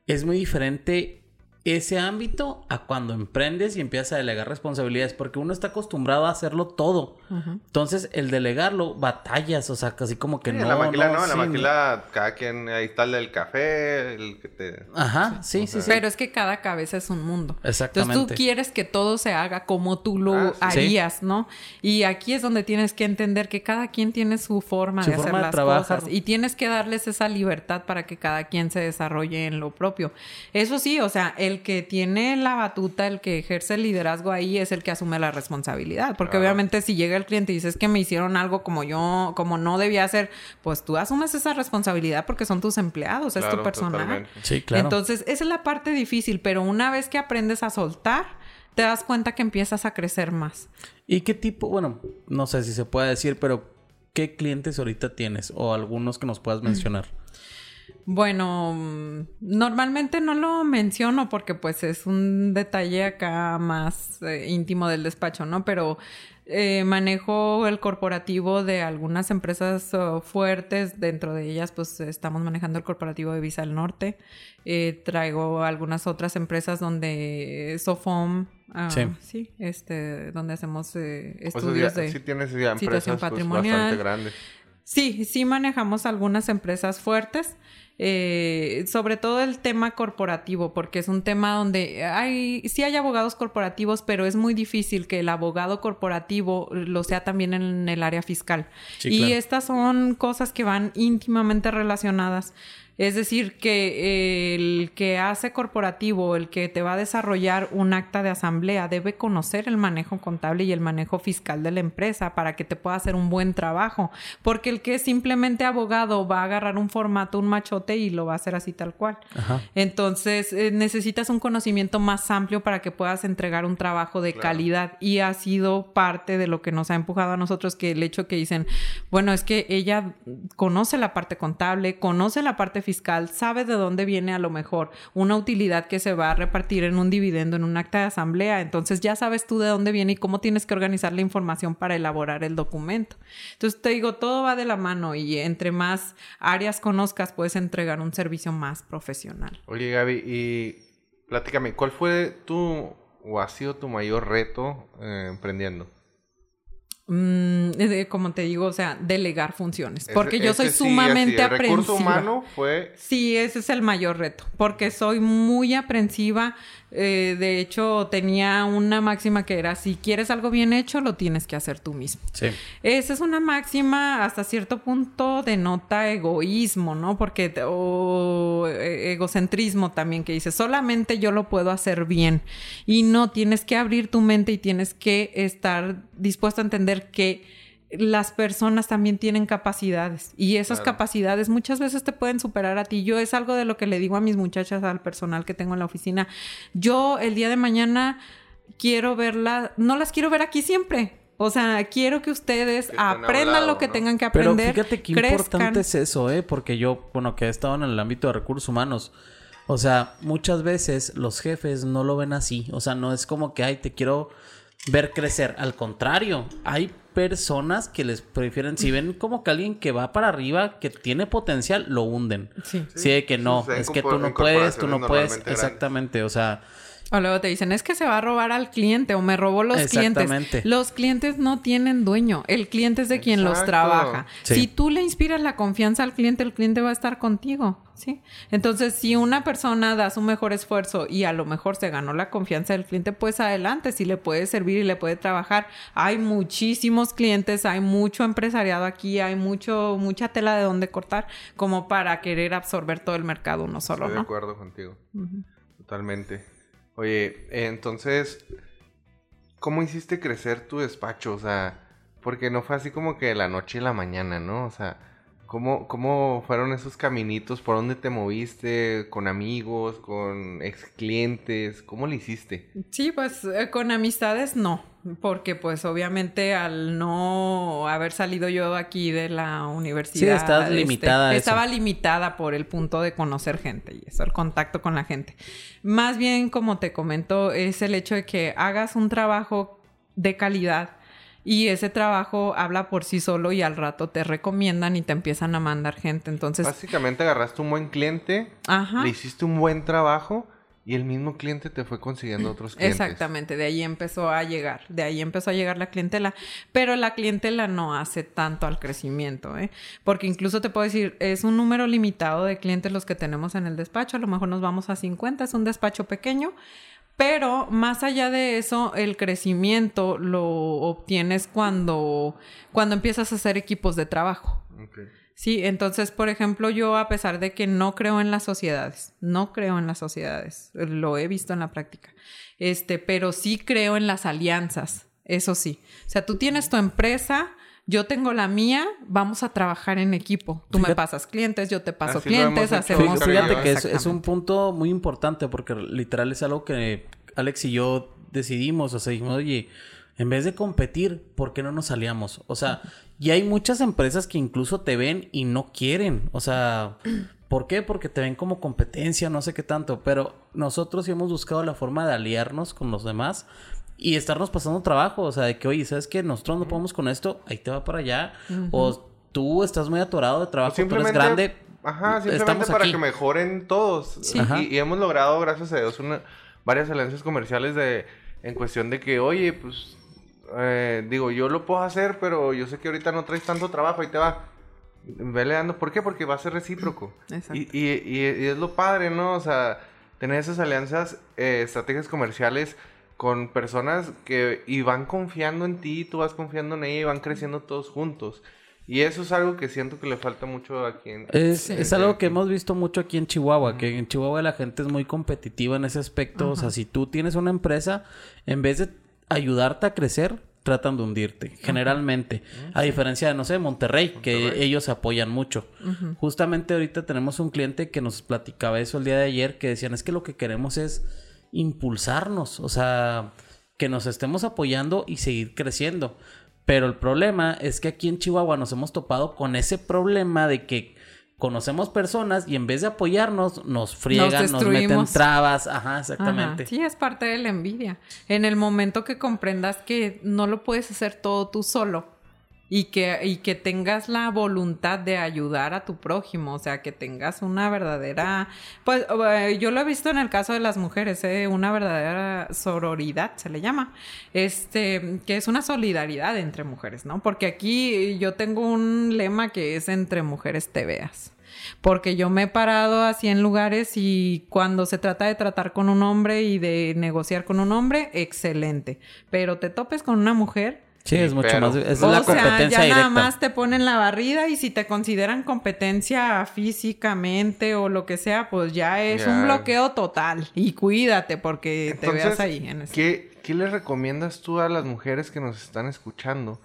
es muy diferente ese ámbito a cuando emprendes y empiezas a delegar responsabilidades, porque uno está acostumbrado a hacerlo todo. Entonces, el delegarlo, batallas, o sea, casi como que Sí, no. en la maquila no, en la sí, maquila cada quien, ahí está el del café, el que te... Ajá, sí, sí, sí. Pero es que cada cabeza es un mundo. Exactamente. Entonces tú quieres que todo se haga como tú lo Ah, sí. harías, ¿no? Y aquí es donde tienes que entender que cada quien tiene su forma Su de hacer de las trabajar. cosas y tienes que darles esa libertad para que cada quien se desarrolle en lo propio. Eso sí, o sea, el que tiene la batuta, el que ejerce el liderazgo ahí es el que asume la responsabilidad, porque obviamente si llega el cliente y dices que me hicieron algo como yo, como no debía hacer, pues tú asumes esa responsabilidad porque son tus empleados, es tu personal. totalmente. Sí, claro. Entonces, esa es la parte difícil, pero una vez que aprendes a soltar, te das cuenta que empiezas a crecer más. ¿Y qué tipo, bueno, no sé si se puede decir, pero qué clientes ahorita tienes o algunos que nos puedas mencionar? Bueno, mm, normalmente no lo menciono porque pues es un detalle acá más eh, íntimo del despacho, ¿no? Pero eh, manejo el corporativo de algunas empresas oh, fuertes, dentro de ellas pues estamos manejando el corporativo de Visa del Norte, Eh, traigo algunas otras empresas donde Sofom, ah, Sí. sí, este, donde hacemos eh, O sea, estudios ya- de... sí tienes ya situación empresas pues, patrimonial. bastante grandes. Sí, sí manejamos algunas empresas fuertes, eh, sobre todo el tema corporativo, porque es un tema donde hay, sí hay abogados corporativos, pero es muy difícil que el abogado corporativo lo sea también en el área fiscal. Sí, y claro. estas son cosas que van íntimamente relacionadas. Es decir, que el que hace corporativo, el que te va a desarrollar un acta de asamblea, debe conocer el manejo contable y el manejo fiscal de la empresa para que te pueda hacer un buen trabajo. Porque el que es simplemente abogado va a agarrar un formato, un machote y lo va a hacer así tal cual. Ajá. Entonces, eh, necesitas un conocimiento más amplio para que puedas entregar un trabajo de Claro. calidad y ha sido parte de lo que nos ha empujado a nosotros que el hecho que dicen, bueno, es que ella conoce la parte contable, conoce la parte fiscal, sabe de dónde viene a lo mejor una utilidad que se va a repartir en un dividendo, en un acta de asamblea, entonces ya sabes tú de dónde viene y cómo tienes que organizar la información para elaborar el documento. Entonces, te digo, todo va de la mano y entre más áreas conozcas, puedes entregar un servicio más profesional. Oye, Gaby, y platícame, ¿cuál fue tu o ha sido tu mayor reto eh, emprendiendo? Mm, como te digo, o sea, delegar funciones. Porque Ese- yo soy sí, sumamente así, el recurso aprensiva. humano fue... Sí, ese es el mayor reto, porque soy muy aprensiva. Eh, de hecho, tenía una máxima que era, si quieres algo bien hecho, lo tienes que hacer tú mismo. Sí. Esa es una máxima hasta cierto punto denota egoísmo, ¿no? Porque te- o eh, egocentrismo también que dice, solamente yo lo puedo hacer bien y no tienes que abrir tu mente y tienes que estar dispuesto a entender que las personas también tienen capacidades y esas Claro. capacidades muchas veces te pueden superar a ti. Yo es algo de lo que le digo a mis muchachas, al personal que tengo en la oficina. Yo el día de mañana quiero verla, no las quiero ver aquí siempre. O sea, quiero que ustedes Que aprendan lo que ¿no? tengan que Pero aprender. fíjate qué crezcan. importante es eso, ¿eh? Porque yo, bueno, que he estado en el ámbito de recursos humanos. O sea, muchas veces los jefes no lo ven así. O sea, no es como que, ay, te quiero ver crecer. Al contrario, hay personas que les prefieren, si ven como que alguien que va para arriba, que tiene potencial, lo hunden. Sí. Sí, de que no, es que tú no puedes, tú no puedes. grandes. Exactamente, o sea, O luego te dicen, es que se va a robar al cliente o me robó los Exactamente. clientes. Los clientes no tienen dueño. El cliente es de quien los trabaja. Sí. Si tú le inspiras la confianza al cliente, el cliente va a estar contigo. ¿sí? Entonces, si una persona da su mejor esfuerzo y a lo mejor se ganó la confianza del cliente, pues adelante, si le puede servir y le puede trabajar. Hay muchísimos clientes, hay mucho empresariado aquí, hay mucho, mucha tela de donde cortar como para querer absorber todo el mercado uno solo, Estoy de ¿no? acuerdo contigo. Totalmente. Oye, eh, entonces, ¿cómo hiciste crecer tu despacho? O sea, porque no fue así como que la noche y la mañana, ¿no? O sea, ¿cómo, cómo fueron esos caminitos? ¿Por dónde te moviste? ¿Con amigos? ¿Con ex clientes? ¿Cómo lo hiciste? Sí, pues eh, con amistades no, porque pues obviamente al no haber salido yo aquí de la universidad. Sí, estás este, limitada a eso. Estaba limitada por el punto de conocer gente y eso, el contacto con la gente. Más bien, como te comento, es el hecho de que hagas un trabajo de calidad y ese trabajo habla por sí solo y al rato te recomiendan y te empiezan a mandar gente. Entonces, Básicamente agarraste un buen cliente, ajá. le hiciste un buen trabajo y el mismo cliente te fue consiguiendo otros clientes. Exactamente, de ahí empezó a llegar, de ahí empezó a llegar la clientela, pero la clientela no hace tanto al crecimiento, ¿eh? Porque incluso te puedo decir, es un número limitado de clientes los que tenemos en el despacho, a lo mejor nos vamos a 50, es un despacho pequeño, pero más allá de eso, el crecimiento lo obtienes cuando, cuando empiezas a hacer equipos de trabajo. Sí, entonces, por ejemplo, yo a pesar de que no creo en las sociedades, no creo en las sociedades, lo he visto en la práctica, este, pero sí creo en las alianzas, eso sí. O sea, tú tienes tu empresa, yo tengo la mía, vamos a trabajar en equipo. Tú me pasas clientes, yo te paso clientes, hacemos... Fíjate que es, es un punto muy importante porque literal es algo que Alex y yo decidimos. O sea, dijimos, oye, en vez de competir, ¿por qué no nos aliamos? O sea, y hay muchas empresas que incluso te ven y no quieren. O sea, ¿por qué? Porque te ven como competencia, no sé qué tanto. Pero nosotros sí hemos buscado la forma de aliarnos con los demás y estarnos pasando trabajo. O sea, de que, oye, ¿sabes qué? Nosotros no podemos con esto, ahí te va para allá. O tú estás muy atorado de trabajo, tú eres Simplemente, grande. ajá, simplemente estamos para aquí. que mejoren todos. Sí. Ajá. Y, y hemos logrado, gracias a Dios, una- varias alianzas comerciales de en cuestión de que, oye, pues, eh, digo, yo lo puedo hacer, pero yo sé que ahorita no traes tanto trabajo y te va. Vele dando. ¿Por qué? Porque va a ser recíproco. Exacto. Y, y- y- y es lo padre, ¿no? O sea, tener esas alianzas, eh, estrategias comerciales con personas que y van confiando en ti, tú vas confiando en ella y van creciendo todos juntos. Y eso es algo que siento que le falta mucho aquí en... Es, Sí. es algo que hemos visto mucho aquí en Chihuahua, que en Chihuahua la gente es muy competitiva en ese aspecto. O sea, si tú tienes una empresa, en vez de ayudarte a crecer, tratan de hundirte, generalmente. A diferencia de, no sé, Monterrey, que ellos apoyan mucho. Justamente ahorita tenemos un cliente que nos platicaba eso el día de ayer, que decían, es que lo que queremos es impulsarnos, o sea, que nos estemos apoyando y seguir creciendo. Pero el problema es que aquí en Chihuahua nos hemos topado con ese problema de que conocemos personas y en vez de apoyarnos, nos friegan, nos, meten trabas. Ajá, exactamente. Ajá, Sí, es parte de la envidia. En el momento que comprendas que no lo puedes hacer todo tú solo y que, y que tengas la voluntad de ayudar a tu prójimo, o sea, que tengas una verdadera, pues eh, yo lo he visto en el caso de las mujeres, eh, una verdadera sororidad se le llama, este, que es una solidaridad entre mujeres, ¿no? Porque aquí yo tengo un lema que es entre mujeres te veas. Porque yo me he parado así en lugares y cuando se trata de tratar con un hombre y de negociar con un hombre, excelente. Pero te topes con una mujer. Sí, es mucho pero- más. Es o la sea, competencia ya directa. nada más te ponen la barrida y si te consideran competencia físicamente o lo que sea, pues ya es Ya. un bloqueo total. Y cuídate porque te veas ahí en ese. ¿qué, ¿qué le recomiendas tú a las mujeres que nos están escuchando?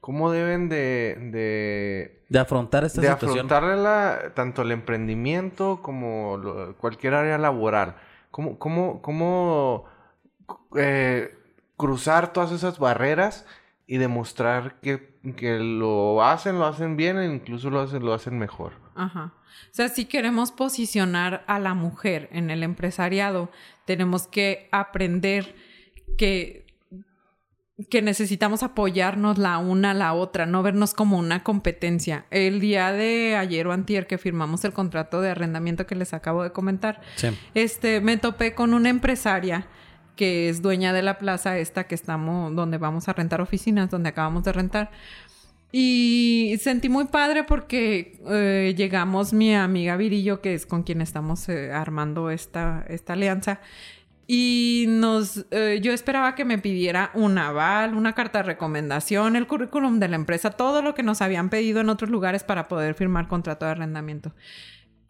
¿Cómo deben de, de, De afrontar esta de situación. afrontar la- tanto el emprendimiento como lo- cualquier área laboral? ¿Cómo, cómo, cómo eh, cruzar todas esas barreras y demostrar que, que lo hacen, lo hacen bien e incluso lo hacen, lo hacen mejor? Ajá. O sea, si queremos posicionar a la mujer en el empresariado, tenemos que aprender que que necesitamos apoyarnos la una a la otra, no vernos como una competencia. El día de ayer o antier que firmamos el contrato de arrendamiento que les acabo de comentar, Sí. este, me topé con una empresaria que es dueña de la plaza esta que estamos, donde vamos a rentar oficinas, donde acabamos de rentar. Y sentí muy padre porque eh, llegamos mi amiga Virillo, que es con quien estamos eh, armando esta, esta alianza. Y nos, eh, yo esperaba que me pidiera un aval, una carta de recomendación, el currículum de la empresa, todo lo que nos habían pedido en otros lugares para poder firmar contrato de arrendamiento.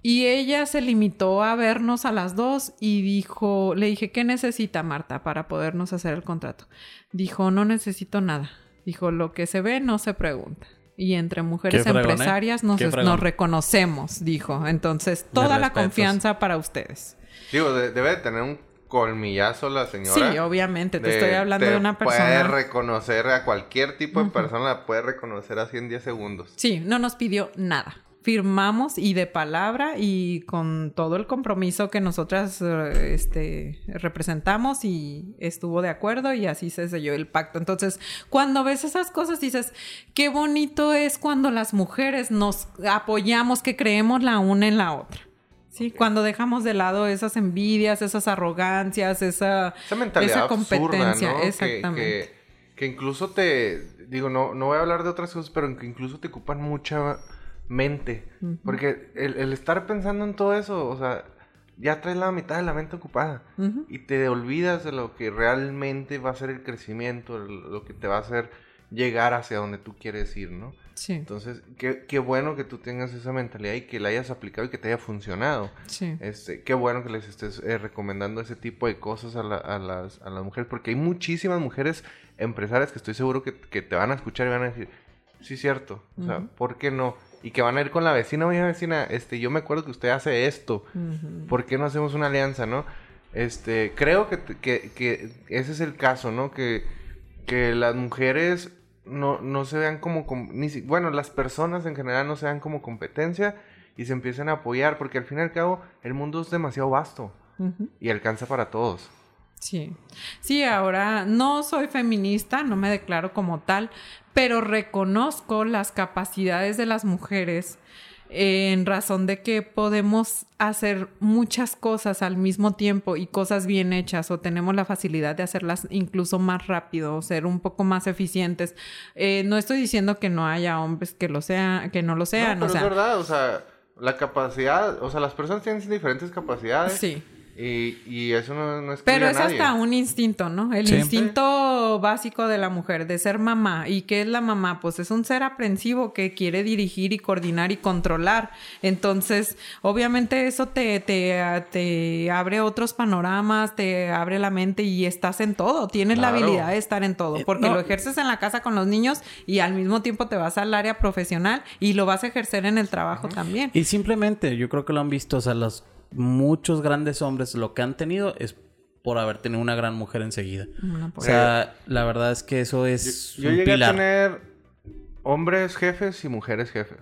Y ella se limitó a vernos a las dos y dijo, le dije, ¿qué necesita Marta para podernos hacer el contrato? Dijo, no necesito nada. Dijo, lo que se ve no se pregunta. Y entre mujeres ¿eh? empresarias nos, nos reconocemos, dijo. Entonces, toda la confianza para ustedes. Digo, de- debe de tener un colmillazo la señora. Sí, obviamente, te de- estoy hablando te de una Puede persona. reconocer a cualquier tipo de persona, la puede reconocer así en 10 segundos. Sí, no nos pidió nada. Firmamos y de palabra y con todo el compromiso que nosotras eh, este, representamos y estuvo de acuerdo y así se selló el pacto. Entonces, cuando ves esas cosas dices, qué bonito es cuando las mujeres nos apoyamos, que creemos la una en la otra. Sí, cuando dejamos de lado esas envidias, esas arrogancias, esa, Esa mentalidad esa absurda, competencia. ¿no? Que- Exactamente. Que, que incluso te... Digo, no, no voy a hablar de otras cosas, pero que incluso te ocupan mucha mente. Porque el, el estar pensando en todo eso, o sea, ya traes la mitad de la mente ocupada. Y te olvidas de lo que realmente va a ser el crecimiento, lo que te va a hacer llegar hacia donde tú quieres ir, ¿no? Sí, Entonces, qué, qué bueno que tú tengas esa mentalidad y que la hayas aplicado y que te haya funcionado. sí. Este, qué bueno que les estés eh, recomendando ese tipo de cosas a, la- a las, a las mujeres, porque hay muchísimas mujeres empresarias que estoy seguro que, que te van a escuchar y van a decir, sí, cierto, o sea. ¿por qué no? Y que van a ir con la vecina, oye vecina, este, yo me acuerdo que usted hace esto. ¿por qué no hacemos una alianza, no? Este, creo que, que, que ese es el caso, ¿no? Que, que las mujeres no, no se vean como, com- ni si- bueno, las personas en general no se vean como competencia y se empiecen a apoyar, porque al fin y al cabo el mundo es demasiado vasto y alcanza para todos. Sí. Sí, ahora no soy feminista, no me declaro como tal, pero reconozco las capacidades de las mujeres en razón de que podemos hacer muchas cosas al mismo tiempo y cosas bien hechas o tenemos la facilidad de hacerlas incluso más rápido o ser un poco más eficientes. Eh, no estoy diciendo que no haya hombres que lo sean, que no lo sean, no, o pero sea, es verdad, o sea, la capacidad, o sea, las personas tienen diferentes capacidades sí. Y, y eso no, no excluye Pero a es nadie. hasta un instinto, ¿no? El instinto básico de la mujer, de ser mamá. ¿Y qué es la mamá? Pues es un ser aprensivo que quiere dirigir y coordinar y controlar. Entonces, obviamente eso te, te, te abre otros panoramas, te abre la mente y estás en todo. Tienes la habilidad de estar en todo. Eh, Porque no. lo ejerces en la casa con los niños y al mismo tiempo te vas al área profesional y lo vas a ejercer en el trabajo también. Y simplemente, yo creo que lo han visto, o sea, los muchos grandes hombres lo que han tenido es por haber tenido una gran mujer enseguida. O sea, la verdad es que eso es Yo un llegué pilar. a tener hombres jefes y mujeres jefes.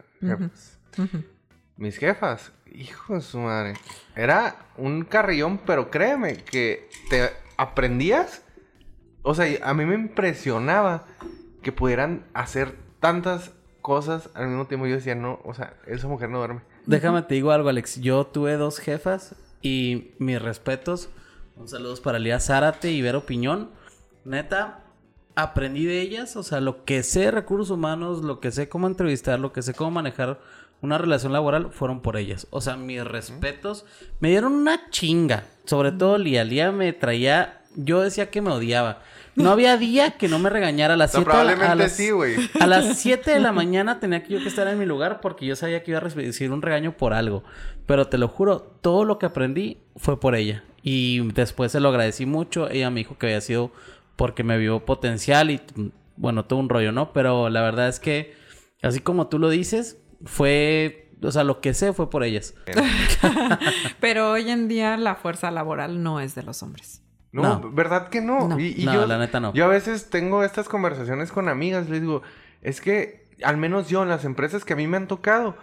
Mis jefas, hijo de su madre. Era un carrillón, pero créeme que te aprendías. O sea, a mí me impresionaba que pudieran hacer tantas cosas al mismo tiempo. Yo decía, no, o sea, esa mujer no duerme. Déjame te digo algo, Alex. Yo tuve dos jefas y mis respetos. Un saludo para Lía Zárate y Vero Piñón. Neta, aprendí de ellas. O sea, lo que sé de recursos humanos, lo que sé cómo entrevistar, lo que sé cómo manejar una relación laboral, fueron por ellas. O sea, mis respetos me dieron una chinga. Sobre todo Lía. Lía me traía... Yo decía que me odiaba. No había día que no me regañara a las O sea, 7 de la- a probablemente las- sí, güey. a las 7 de la mañana tenía que yo que estar en mi lugar porque yo sabía que iba a recibir un regaño por algo. Pero te lo juro, todo lo que aprendí fue por ella. Y después se lo agradecí mucho. Ella me dijo que había sido porque me vio potencial y bueno, todo un rollo, ¿no? Pero la verdad es que, así como tú lo dices, fue, o sea, lo que sé fue por ellas. Pero hoy en día la fuerza laboral no es de los hombres. No, No. ¿verdad que no? No. Y, y No, yo, la neta no. Yo a veces tengo estas conversaciones con amigas, les digo, es que al menos yo en las empresas que a mí me han tocado,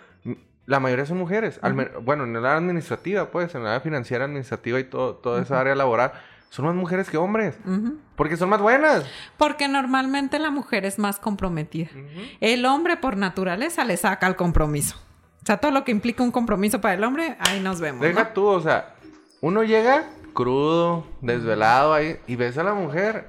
la mayoría son mujeres. Bueno, en el área administrativa, pues, en el área financiera, administrativa y todo, toda esa área laboral, son más mujeres que hombres. Porque son más buenas. Porque normalmente la mujer es más comprometida. El hombre por naturaleza le saca el compromiso. O sea, todo lo que implica un compromiso para el hombre, ahí nos vemos. ¿no? Deja tú, o sea, uno llega crudo, desvelado ahí, y ves a la mujer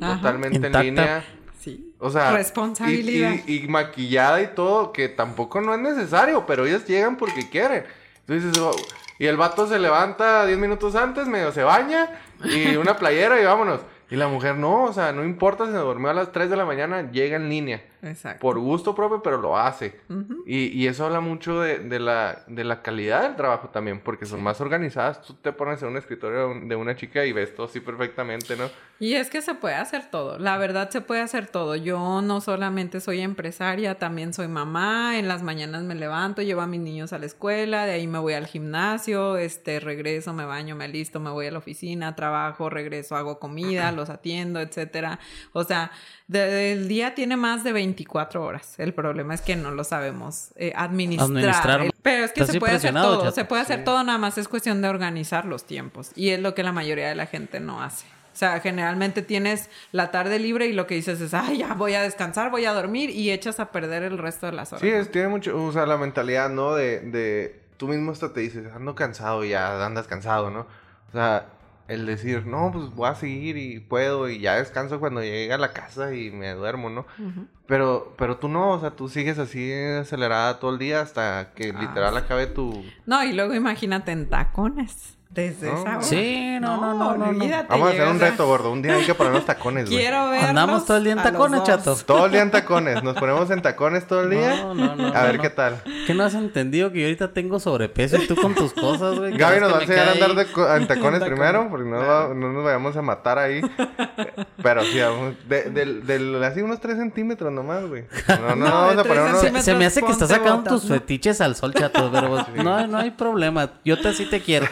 Ajá. totalmente Intacta. en línea. Sí. O sea, Responsabilidad. Y, y- y maquillada y todo, que tampoco no es necesario, pero ellas llegan porque quieren. Entonces, oh, y el vato se levanta 10 minutos antes, medio se baña, y una playera y vámonos. Y la mujer no, o sea, no importa si se durmió a las 3 de la mañana, llega en línea. Exacto. Por gusto propio, pero lo hace. Y, y eso habla mucho de, de la, de la calidad del trabajo también, porque son más organizadas. Tú te pones en un escritorio de una chica y ves todo así perfectamente, ¿no? Y es que se puede hacer todo, la verdad se puede hacer todo. Yo no solamente soy empresaria, también soy mamá, en las mañanas me levanto, llevo a mis niños a la escuela, de ahí me voy al gimnasio, este, regreso, me baño, me alisto, me voy a la oficina, trabajo, regreso, hago comida, los atiendo, etcétera. O sea, de- el día tiene más de 24 horas. El problema es que no lo sabemos eh, administrar. Administrar. El- Pero es que se puede hacer todo, se puede hacer todo, nada más es cuestión de organizar los tiempos. Y es lo que la mayoría de la gente no hace. O sea, generalmente tienes la tarde libre y lo que dices es, ay, ya voy a descansar, voy a dormir y echas a perder el resto de las horas. Sí, es, tiene mucho, o sea, la mentalidad, ¿no? De, de tú mismo hasta te dices, ando cansado y ya andas cansado, ¿no? O sea, el decir, no, pues voy a seguir y puedo y ya descanso cuando llegue a la casa y me duermo, ¿no? Pero, pero tú no, o sea, tú sigues así acelerada todo el día hasta que Ah, literal acabe tu... No, y luego imagínate en tacones. Desde No. esa hora. Sí, no, no, no, no, no. olvídate, Vamos a hacer un reto, gordo. Un día hay que ponernos tacones, güey. Quiero ver. Andamos todo el día en tacones, chato. Todo el día en tacones. Nos ponemos en tacones todo el día. No, no, no, a ver no. qué tal. ¿Qué no has entendido que yo ahorita tengo sobrepeso y tú con tus cosas, güey? Gaby ¿Crees nos va a enseñar a andar de co- en tacones primero, porque no, va- no nos vayamos a matar ahí. Pero sí, vamos- de, del- del- así unos 3 centímetros nomás, güey. No, no, No, vamos de a poner unos... Se, centímetros. se me hace que estás sacando tus fetiches al sol, chato, pero no, no hay problema. Yo te sí te quiero.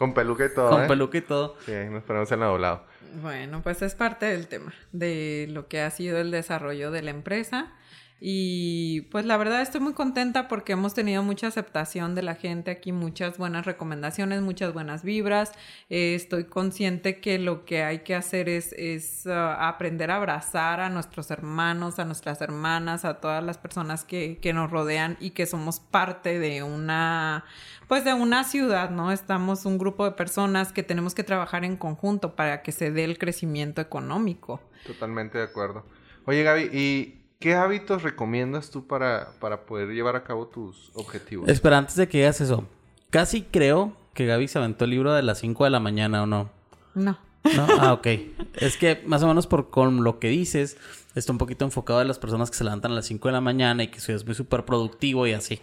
Con peluca y todo, Con ¿eh? peluca y todo. Sí, nos ponemos en la doblado. Bueno, pues es parte del tema, de lo que ha sido el desarrollo de la empresa. Y pues la verdad estoy muy contenta porque hemos tenido mucha aceptación de la gente aquí, muchas buenas recomendaciones, muchas buenas vibras. Eh, estoy consciente que lo que hay que hacer es, es ah, aprender a abrazar a nuestros hermanos, a nuestras hermanas, a todas las personas que, que nos rodean y que somos parte de una, pues de una ciudad, ¿no? Estamos un grupo de personas que tenemos que trabajar en conjunto para que se dé el crecimiento económico. Totalmente de acuerdo. Oye, Gaby, ¿y qué hábitos recomiendas tú para, para poder llevar a cabo tus objetivos? Espera, antes de que digas eso. Casi creo que Gaby se aventó el libro de las 5 de la mañana, ¿o no? No. ¿No? Ah, ok. Es que más o menos por con lo que dices, está un poquito enfocado a las personas que se levantan a las 5 de la mañana y que es muy súper productivo y así.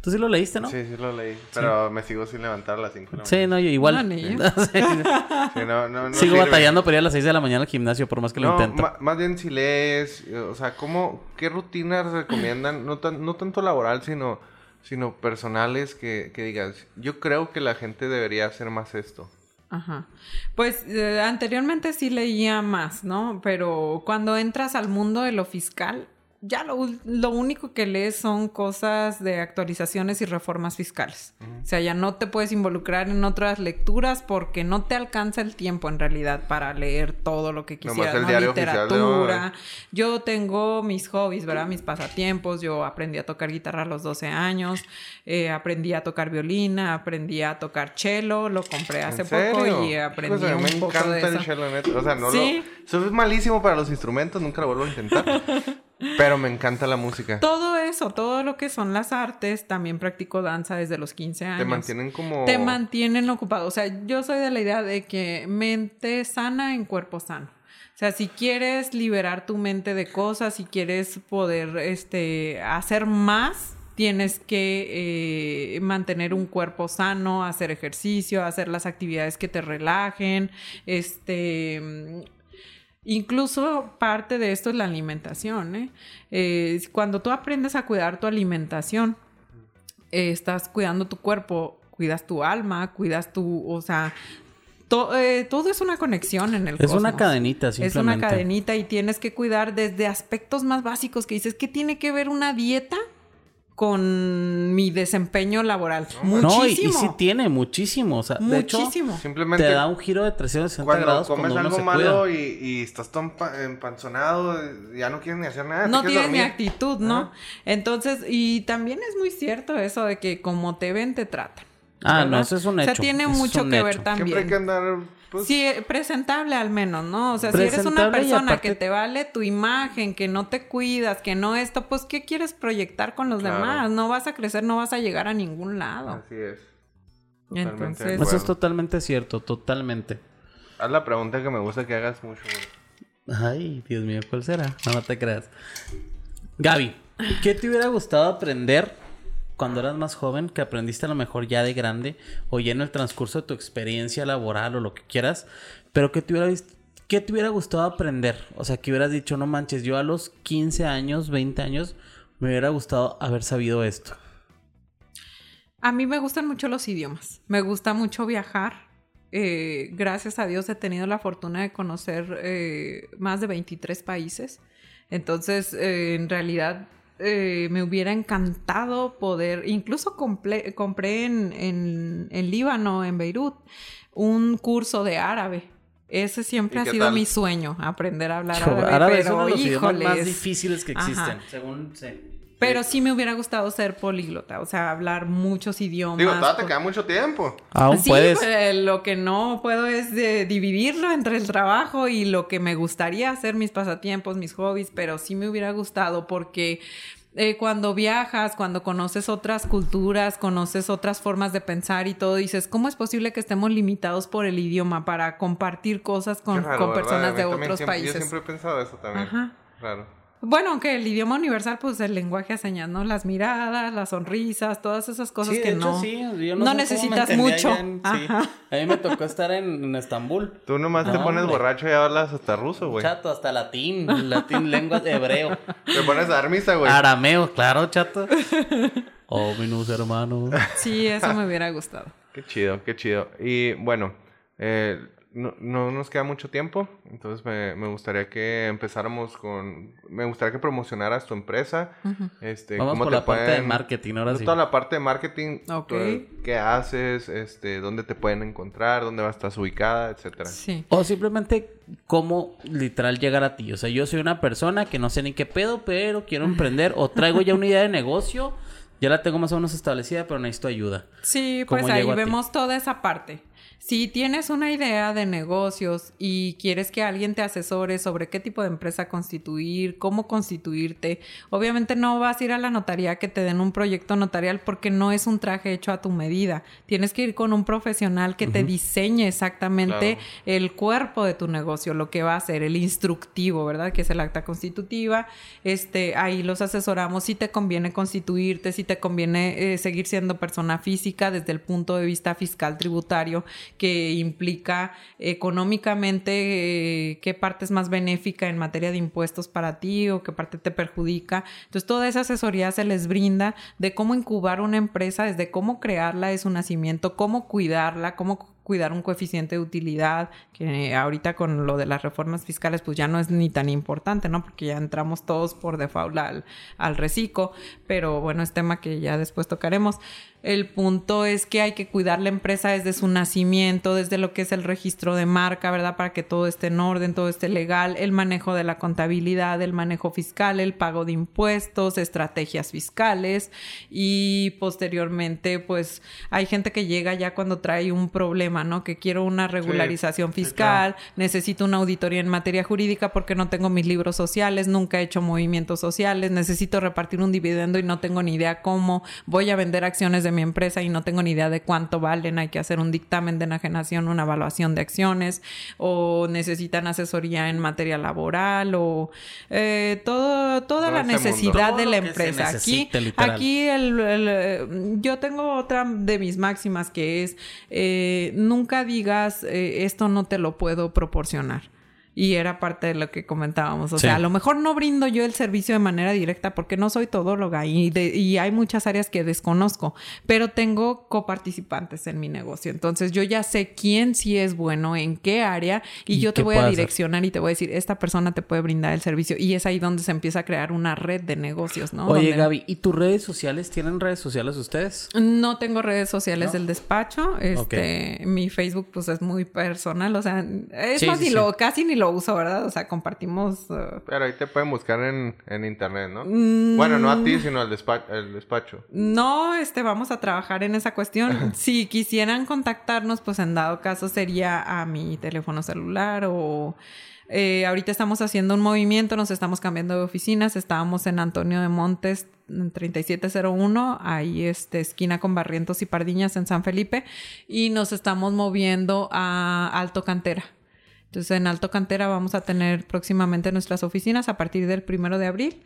Tú sí lo leíste, ¿no? Sí, sí lo leí. Pero me sigo sin levantar a las 5 de la Sí, no, yo igual. No, ni yo. Sí. mañana. Sí, no, no, no Sigo sirve. batallando para ir a las 6 de la mañana al gimnasio, por más que lo No, intento. más bien si lees, o sea, ¿cómo, qué rutinas recomiendan? No, tan- no tanto laboral, sino, sino personales que, que digas, yo creo que la gente debería hacer más esto. Ajá. Pues eh, anteriormente sí leía más, ¿no? Pero cuando entras al mundo de lo fiscal, ya lo, lo único que lees son cosas de actualizaciones y reformas fiscales. O sea, ya no te puedes involucrar en otras lecturas porque no te alcanza el tiempo en realidad para leer todo lo que quisieras, el ¿no? diario oficial de Literatura. Yo tengo mis hobbies, ¿verdad? Mis pasatiempos. Yo aprendí a tocar guitarra a los 12 años, eh, aprendí a tocar violina, aprendí a tocar cello, lo compré hace ¿En poco y aprendí Hijos, a mí un me poco encanta de el eso. cello. O sea, no Sí. lo... Soy malísimo para los instrumentos, nunca lo vuelvo a intentar. pero me encanta la música. Todo eso, todo lo que son las artes, también practico danza desde los 15 años. Te mantienen como... Te mantienen ocupado. O sea, yo soy de la idea de que mente sana en cuerpo sano. O sea, si quieres liberar tu mente de cosas, si quieres poder este, hacer más, tienes que eh, mantener un cuerpo sano, hacer ejercicio, hacer las actividades que te relajen, este... Incluso parte de esto es la alimentación. ¿eh? Eh, cuando tú aprendes a cuidar tu alimentación, eh, estás cuidando tu cuerpo, cuidas tu alma, cuidas tu, o sea, to- eh, todo es una conexión en el Es una cadenita, Es simplemente. una cadenita y tienes que cuidar desde aspectos más básicos que dices, ¿qué tiene que ver una dieta con mi desempeño laboral. No, y, y Muchísimo. sí tiene muchísimo. O sea, de hecho, Muchísimo. Simplemente te da un giro de 360 cuando grados comes cuando algo malo cuida. y, y estás tan pa- empanzonado, ya no quieres ni hacer nada. no tienes ni actitud, ¿no? Ajá. Entonces, y también es muy cierto eso de que como te ven, te tratan. Ah, no, eso es un O hecho. sea, tiene eso mucho que hecho. ver Siempre hay también. que andar, pues, Sí, eh, presentable al menos, ¿no? O sea, si eres una persona aparte- que te vale tu imagen, que no te cuidas, que no esto, pues ¿qué quieres proyectar con los Claro. demás? No vas a crecer, no vas a llegar a ningún lado. así es. Totalmente Entonces. Eso es totalmente cierto, totalmente. Haz la pregunta que me gusta que hagas mucho, güey. Ay, Dios mío, ¿cuál será? No, no te creas. Gaby, ¿qué te hubiera gustado aprender cuando eras más joven que aprendiste a lo mejor ya de grande o ya en el transcurso de tu experiencia laboral o lo que quieras, pero que te hubiera ¿Qué te hubiera gustado aprender? O sea, que hubieras dicho, no manches, yo a los 15 años, 20 años, me hubiera gustado haber sabido esto. a mí me gustan mucho los idiomas. Me gusta mucho viajar. Eh, gracias a Dios he tenido la fortuna de conocer eh, más de 23 países. Entonces, eh, en realidad, eh, me hubiera encantado poder, incluso comple- compré en, en, en Líbano, en Beirut, un curso de árabe. Ese siempre ¿Y ha sido tal? mi sueño, aprender a hablar árabe. árabe es pero, uno de los idiomas más híjoles. difíciles que Ajá. existen, según sé. Pero sí me hubiera gustado ser políglota, o sea, hablar muchos idiomas. Digo, todavía te por- queda mucho tiempo. Aún sí, puedes. pues, lo que no puedo es de dividirlo entre el trabajo y lo que me gustaría hacer, mis pasatiempos, mis hobbies, pero sí me hubiera gustado porque eh, cuando viajas, cuando conoces otras culturas, conoces otras formas de pensar y todo, dices, ¿cómo es posible que estemos limitados por el idioma para compartir cosas con, personas de otros siempre- países? Yo siempre he pensado eso también. Ajá. Claro. Bueno, aunque el idioma universal, pues el lenguaje a señas, ¿no? Las miradas, las sonrisas, todas esas cosas Sí, que de hecho, no, sí, yo no, sé cómo me necesitas mucho. allá en- sí. A mí me tocó estar en, en Estambul. Tú nomás te No, pones hombre. borracho y hablas hasta ruso, güey. Chato, hasta latín. Latín, lengua de hebreo. Te pones a dar misa, güey. Arameo, claro, chato. Oh, minus hermano. Sí, eso me hubiera gustado. Qué chido, qué chido. Y bueno, eh, no, no nos queda mucho tiempo, entonces me, me gustaría que empezáramos con... Me gustaría que promocionaras tu empresa. este, Vamos cómo por te la parte de pueden- marketing, ahora sí. Toda la parte de marketing, Ok. tú- qué haces, este, dónde te pueden encontrar, dónde vas a estar ubicada, etcétera. Sí. O simplemente cómo literal llegar a ti. O sea, yo soy una persona que no sé ni qué pedo, pero quiero emprender. O traigo ya una idea de negocio. Ya la tengo más o menos establecida, pero necesito ayuda. Sí, ¿Cómo pues ahí vemos toda esa parte. Si tienes una idea de negocios y quieres que alguien te asesore sobre qué tipo de empresa constituir, cómo constituirte, obviamente no vas a ir a la notaría que te den un proyecto notarial porque no es un traje hecho a tu medida. Tienes que ir con un profesional que te diseñe exactamente Claro. el cuerpo de tu negocio, lo que va a hacer, el instructivo, ¿verdad? Que es el acta constitutiva. Este, ahí los asesoramos si te conviene constituirte, si te conviene eh, seguir siendo persona física desde el punto de vista fiscal tributario, que implica económicamente eh, qué parte es más benéfica en materia de impuestos para ti o qué parte te perjudica. Entonces, toda esa asesoría se les brinda de cómo incubar una empresa, desde cómo crearla de su nacimiento, cómo cuidarla, cómo cuidar un coeficiente de utilidad, que ahorita con lo de las reformas fiscales pues ya no es ni tan importante, ¿no? Porque ya entramos todos por default al, al reciclo, pero bueno, es tema que ya después tocaremos. El punto es que hay que cuidar la empresa desde su nacimiento, desde lo que es el registro de marca, ¿verdad? Para que todo esté en orden, todo esté legal, el manejo de la contabilidad, el manejo fiscal, el pago de impuestos, estrategias fiscales y posteriormente pues hay gente que llega ya cuando trae un problema, ¿no? Que quiero una regularización sí, fiscal, necesito una auditoría en materia jurídica porque no tengo mis libros sociales, nunca he hecho movimientos sociales, necesito repartir un dividendo y no tengo ni idea cómo, voy a vender acciones de mi empresa y no tengo ni idea de cuánto valen, hay que hacer un dictamen de enajenación, una evaluación de acciones o necesitan asesoría en materia laboral o eh, todo, toda Todo la necesidad Todo de la empresa. Aquí, literal. aquí el- el, eh, yo tengo otra de mis máximas que es eh, nunca digas eh, esto no te lo puedo proporcionar. Y era parte de lo que comentábamos. O Sí. sea, a lo mejor no brindo yo el servicio de manera directa porque no soy todóloga y, de- y hay muchas áreas que desconozco, pero tengo coparticipantes en mi negocio. Entonces yo ya sé quién sí es bueno, en qué área y, ¿Y yo te voy a hacer? direccionar y te voy a decir, esta persona te puede brindar el servicio. Y es ahí donde se empieza a crear una red de negocios, ¿no? Oye, Donde- Gaby, ¿y tus redes sociales? ¿Tienen redes sociales ustedes? no tengo redes sociales ¿No? del despacho. Este, mi Facebook pues es muy personal, o sea, es Sí, más sí, ni sí. lo casi ni lo uso, ¿verdad? O sea, compartimos uh, Pero ahí te pueden buscar en, en internet, ¿no? Mm. Bueno, no a ti, sino al despacho. El despacho. No, este, vamos a trabajar en esa cuestión. si quisieran contactarnos, pues en dado caso sería a mi teléfono celular o eh, ahorita estamos haciendo un movimiento, nos estamos cambiando de oficinas, estábamos en Antonio de Montes en 3701, ahí este, esquina con Barrientos y Pardiñas en San Felipe, y nos estamos moviendo a Alto Cantera. Entonces en Alto Cantera vamos a tener próximamente nuestras oficinas a partir del primero de abril.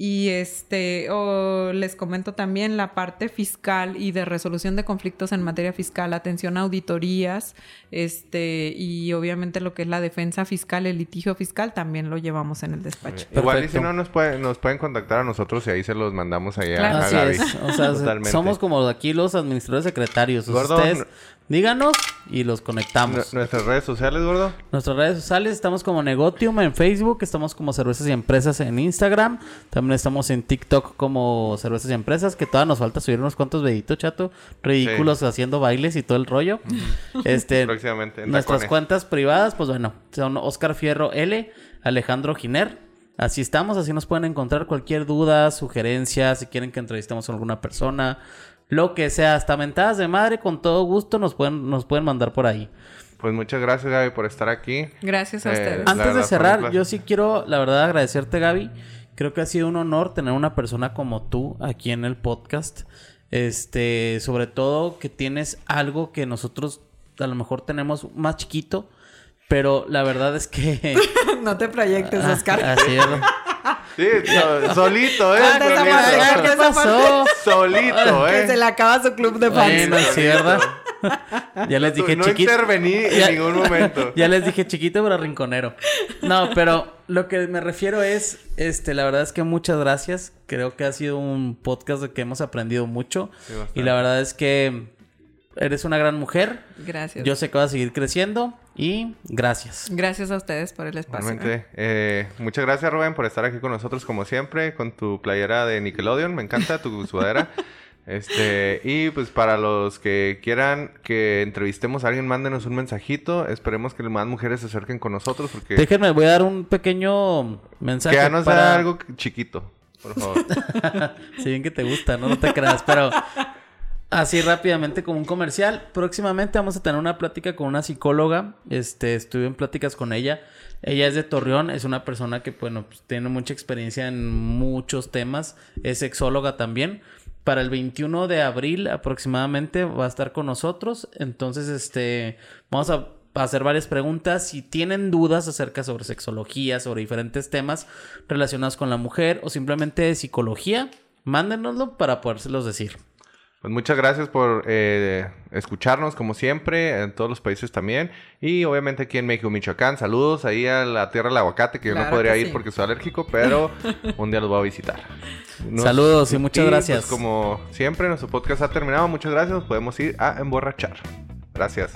Y este, o les comento también la parte fiscal y de resolución de conflictos en materia fiscal, atención a auditorías, este, y obviamente lo que es la defensa fiscal, el litigio fiscal, también lo llevamos en el despacho. Igual y si no nos pueden, nos pueden contactar a nosotros y ahí se los mandamos allá Claro. a Así Gaby. es. O sea, Totalmente. somos como aquí los administradores secretarios. Ustedes díganos y los conectamos. Nuestras redes sociales, gordo. Nuestras redes sociales estamos como Negotium en Facebook, estamos como Cervezas y Empresas en Instagram, también estamos en TikTok como Cervezas y Empresas, que todavía nos falta subir unos cuantos videitos, chato, ridículos haciendo bailes y todo el rollo. Este, Próximamente. en nuestras tacones. cuentas privadas, pues bueno, son Oscar Fierro L, Alejandro Giner. Así estamos, así nos pueden encontrar cualquier duda, sugerencia, si quieren que entrevistemos a alguna persona, lo que sea, hasta mentadas de madre, con todo gusto nos pueden, nos pueden mandar por ahí. Pues muchas gracias, Gaby, por estar aquí. Gracias a Eh, ustedes. Antes de verdad, cerrar, yo sí quiero, la verdad, agradecerte, Gaby. Creo que ha sido un honor tener una persona como tú aquí en el podcast. Este, sobre todo que tienes algo que nosotros a lo mejor tenemos más chiquito, pero la verdad es que... no te proyectes, Ah, Oscar. así es. Sí, so- solito, ¿eh? Ah, ¿Qué pasó? Solito, que ¿eh? se le acaba su club de fans. Bueno, sí, ¿verdad? ya les dije no chiquito. intervení Ya- en ningún momento. Ya les dije chiquito, pero rinconero. No, pero lo que me refiero es, este, la verdad es que muchas gracias. Creo que ha sido un podcast de que hemos aprendido mucho. Sí, y la verdad es que eres una gran mujer. Gracias. Yo sé que vas a seguir creciendo y gracias. Gracias a ustedes por el espacio. Realmente, eh, muchas gracias Rubén por estar aquí con nosotros como siempre, con tu playera de Nickelodeon, me encanta tu sudadera. Este, y pues para los que quieran que entrevistemos a alguien, mándenos un mensajito. Esperemos que más mujeres se acerquen con nosotros porque Déjenme, voy a dar un pequeño mensaje. que ya nos para... sea algo chiquito, por favor. Si bien que te gusta, ¿no? No te creas, pero así rápidamente como un comercial. Próximamente vamos a tener una plática con una psicóloga. Este, estuve en pláticas con ella. Ella es de Torreón, es una persona que, bueno, pues, tiene mucha experiencia en muchos temas. Es sexóloga también. Para el 21 de abril aproximadamente va a estar con nosotros. Entonces, este, vamos a hacer varias preguntas. Si tienen dudas acerca sobre sexología, sobre diferentes temas relacionados con la mujer o simplemente de psicología, mándenoslo para podérselos decir. Pues muchas gracias por eh, escucharnos como siempre, en todos los países también. Y obviamente aquí en México, Michoacán, saludos ahí a la tierra del aguacate, que yo no podría ir sí. porque soy alérgico, pero un día los voy a visitar. Nos- Saludos y muchas pues, gracias. como siempre, nuestro podcast ha terminado. Muchas gracias. Nos podemos ir a emborrachar. Gracias.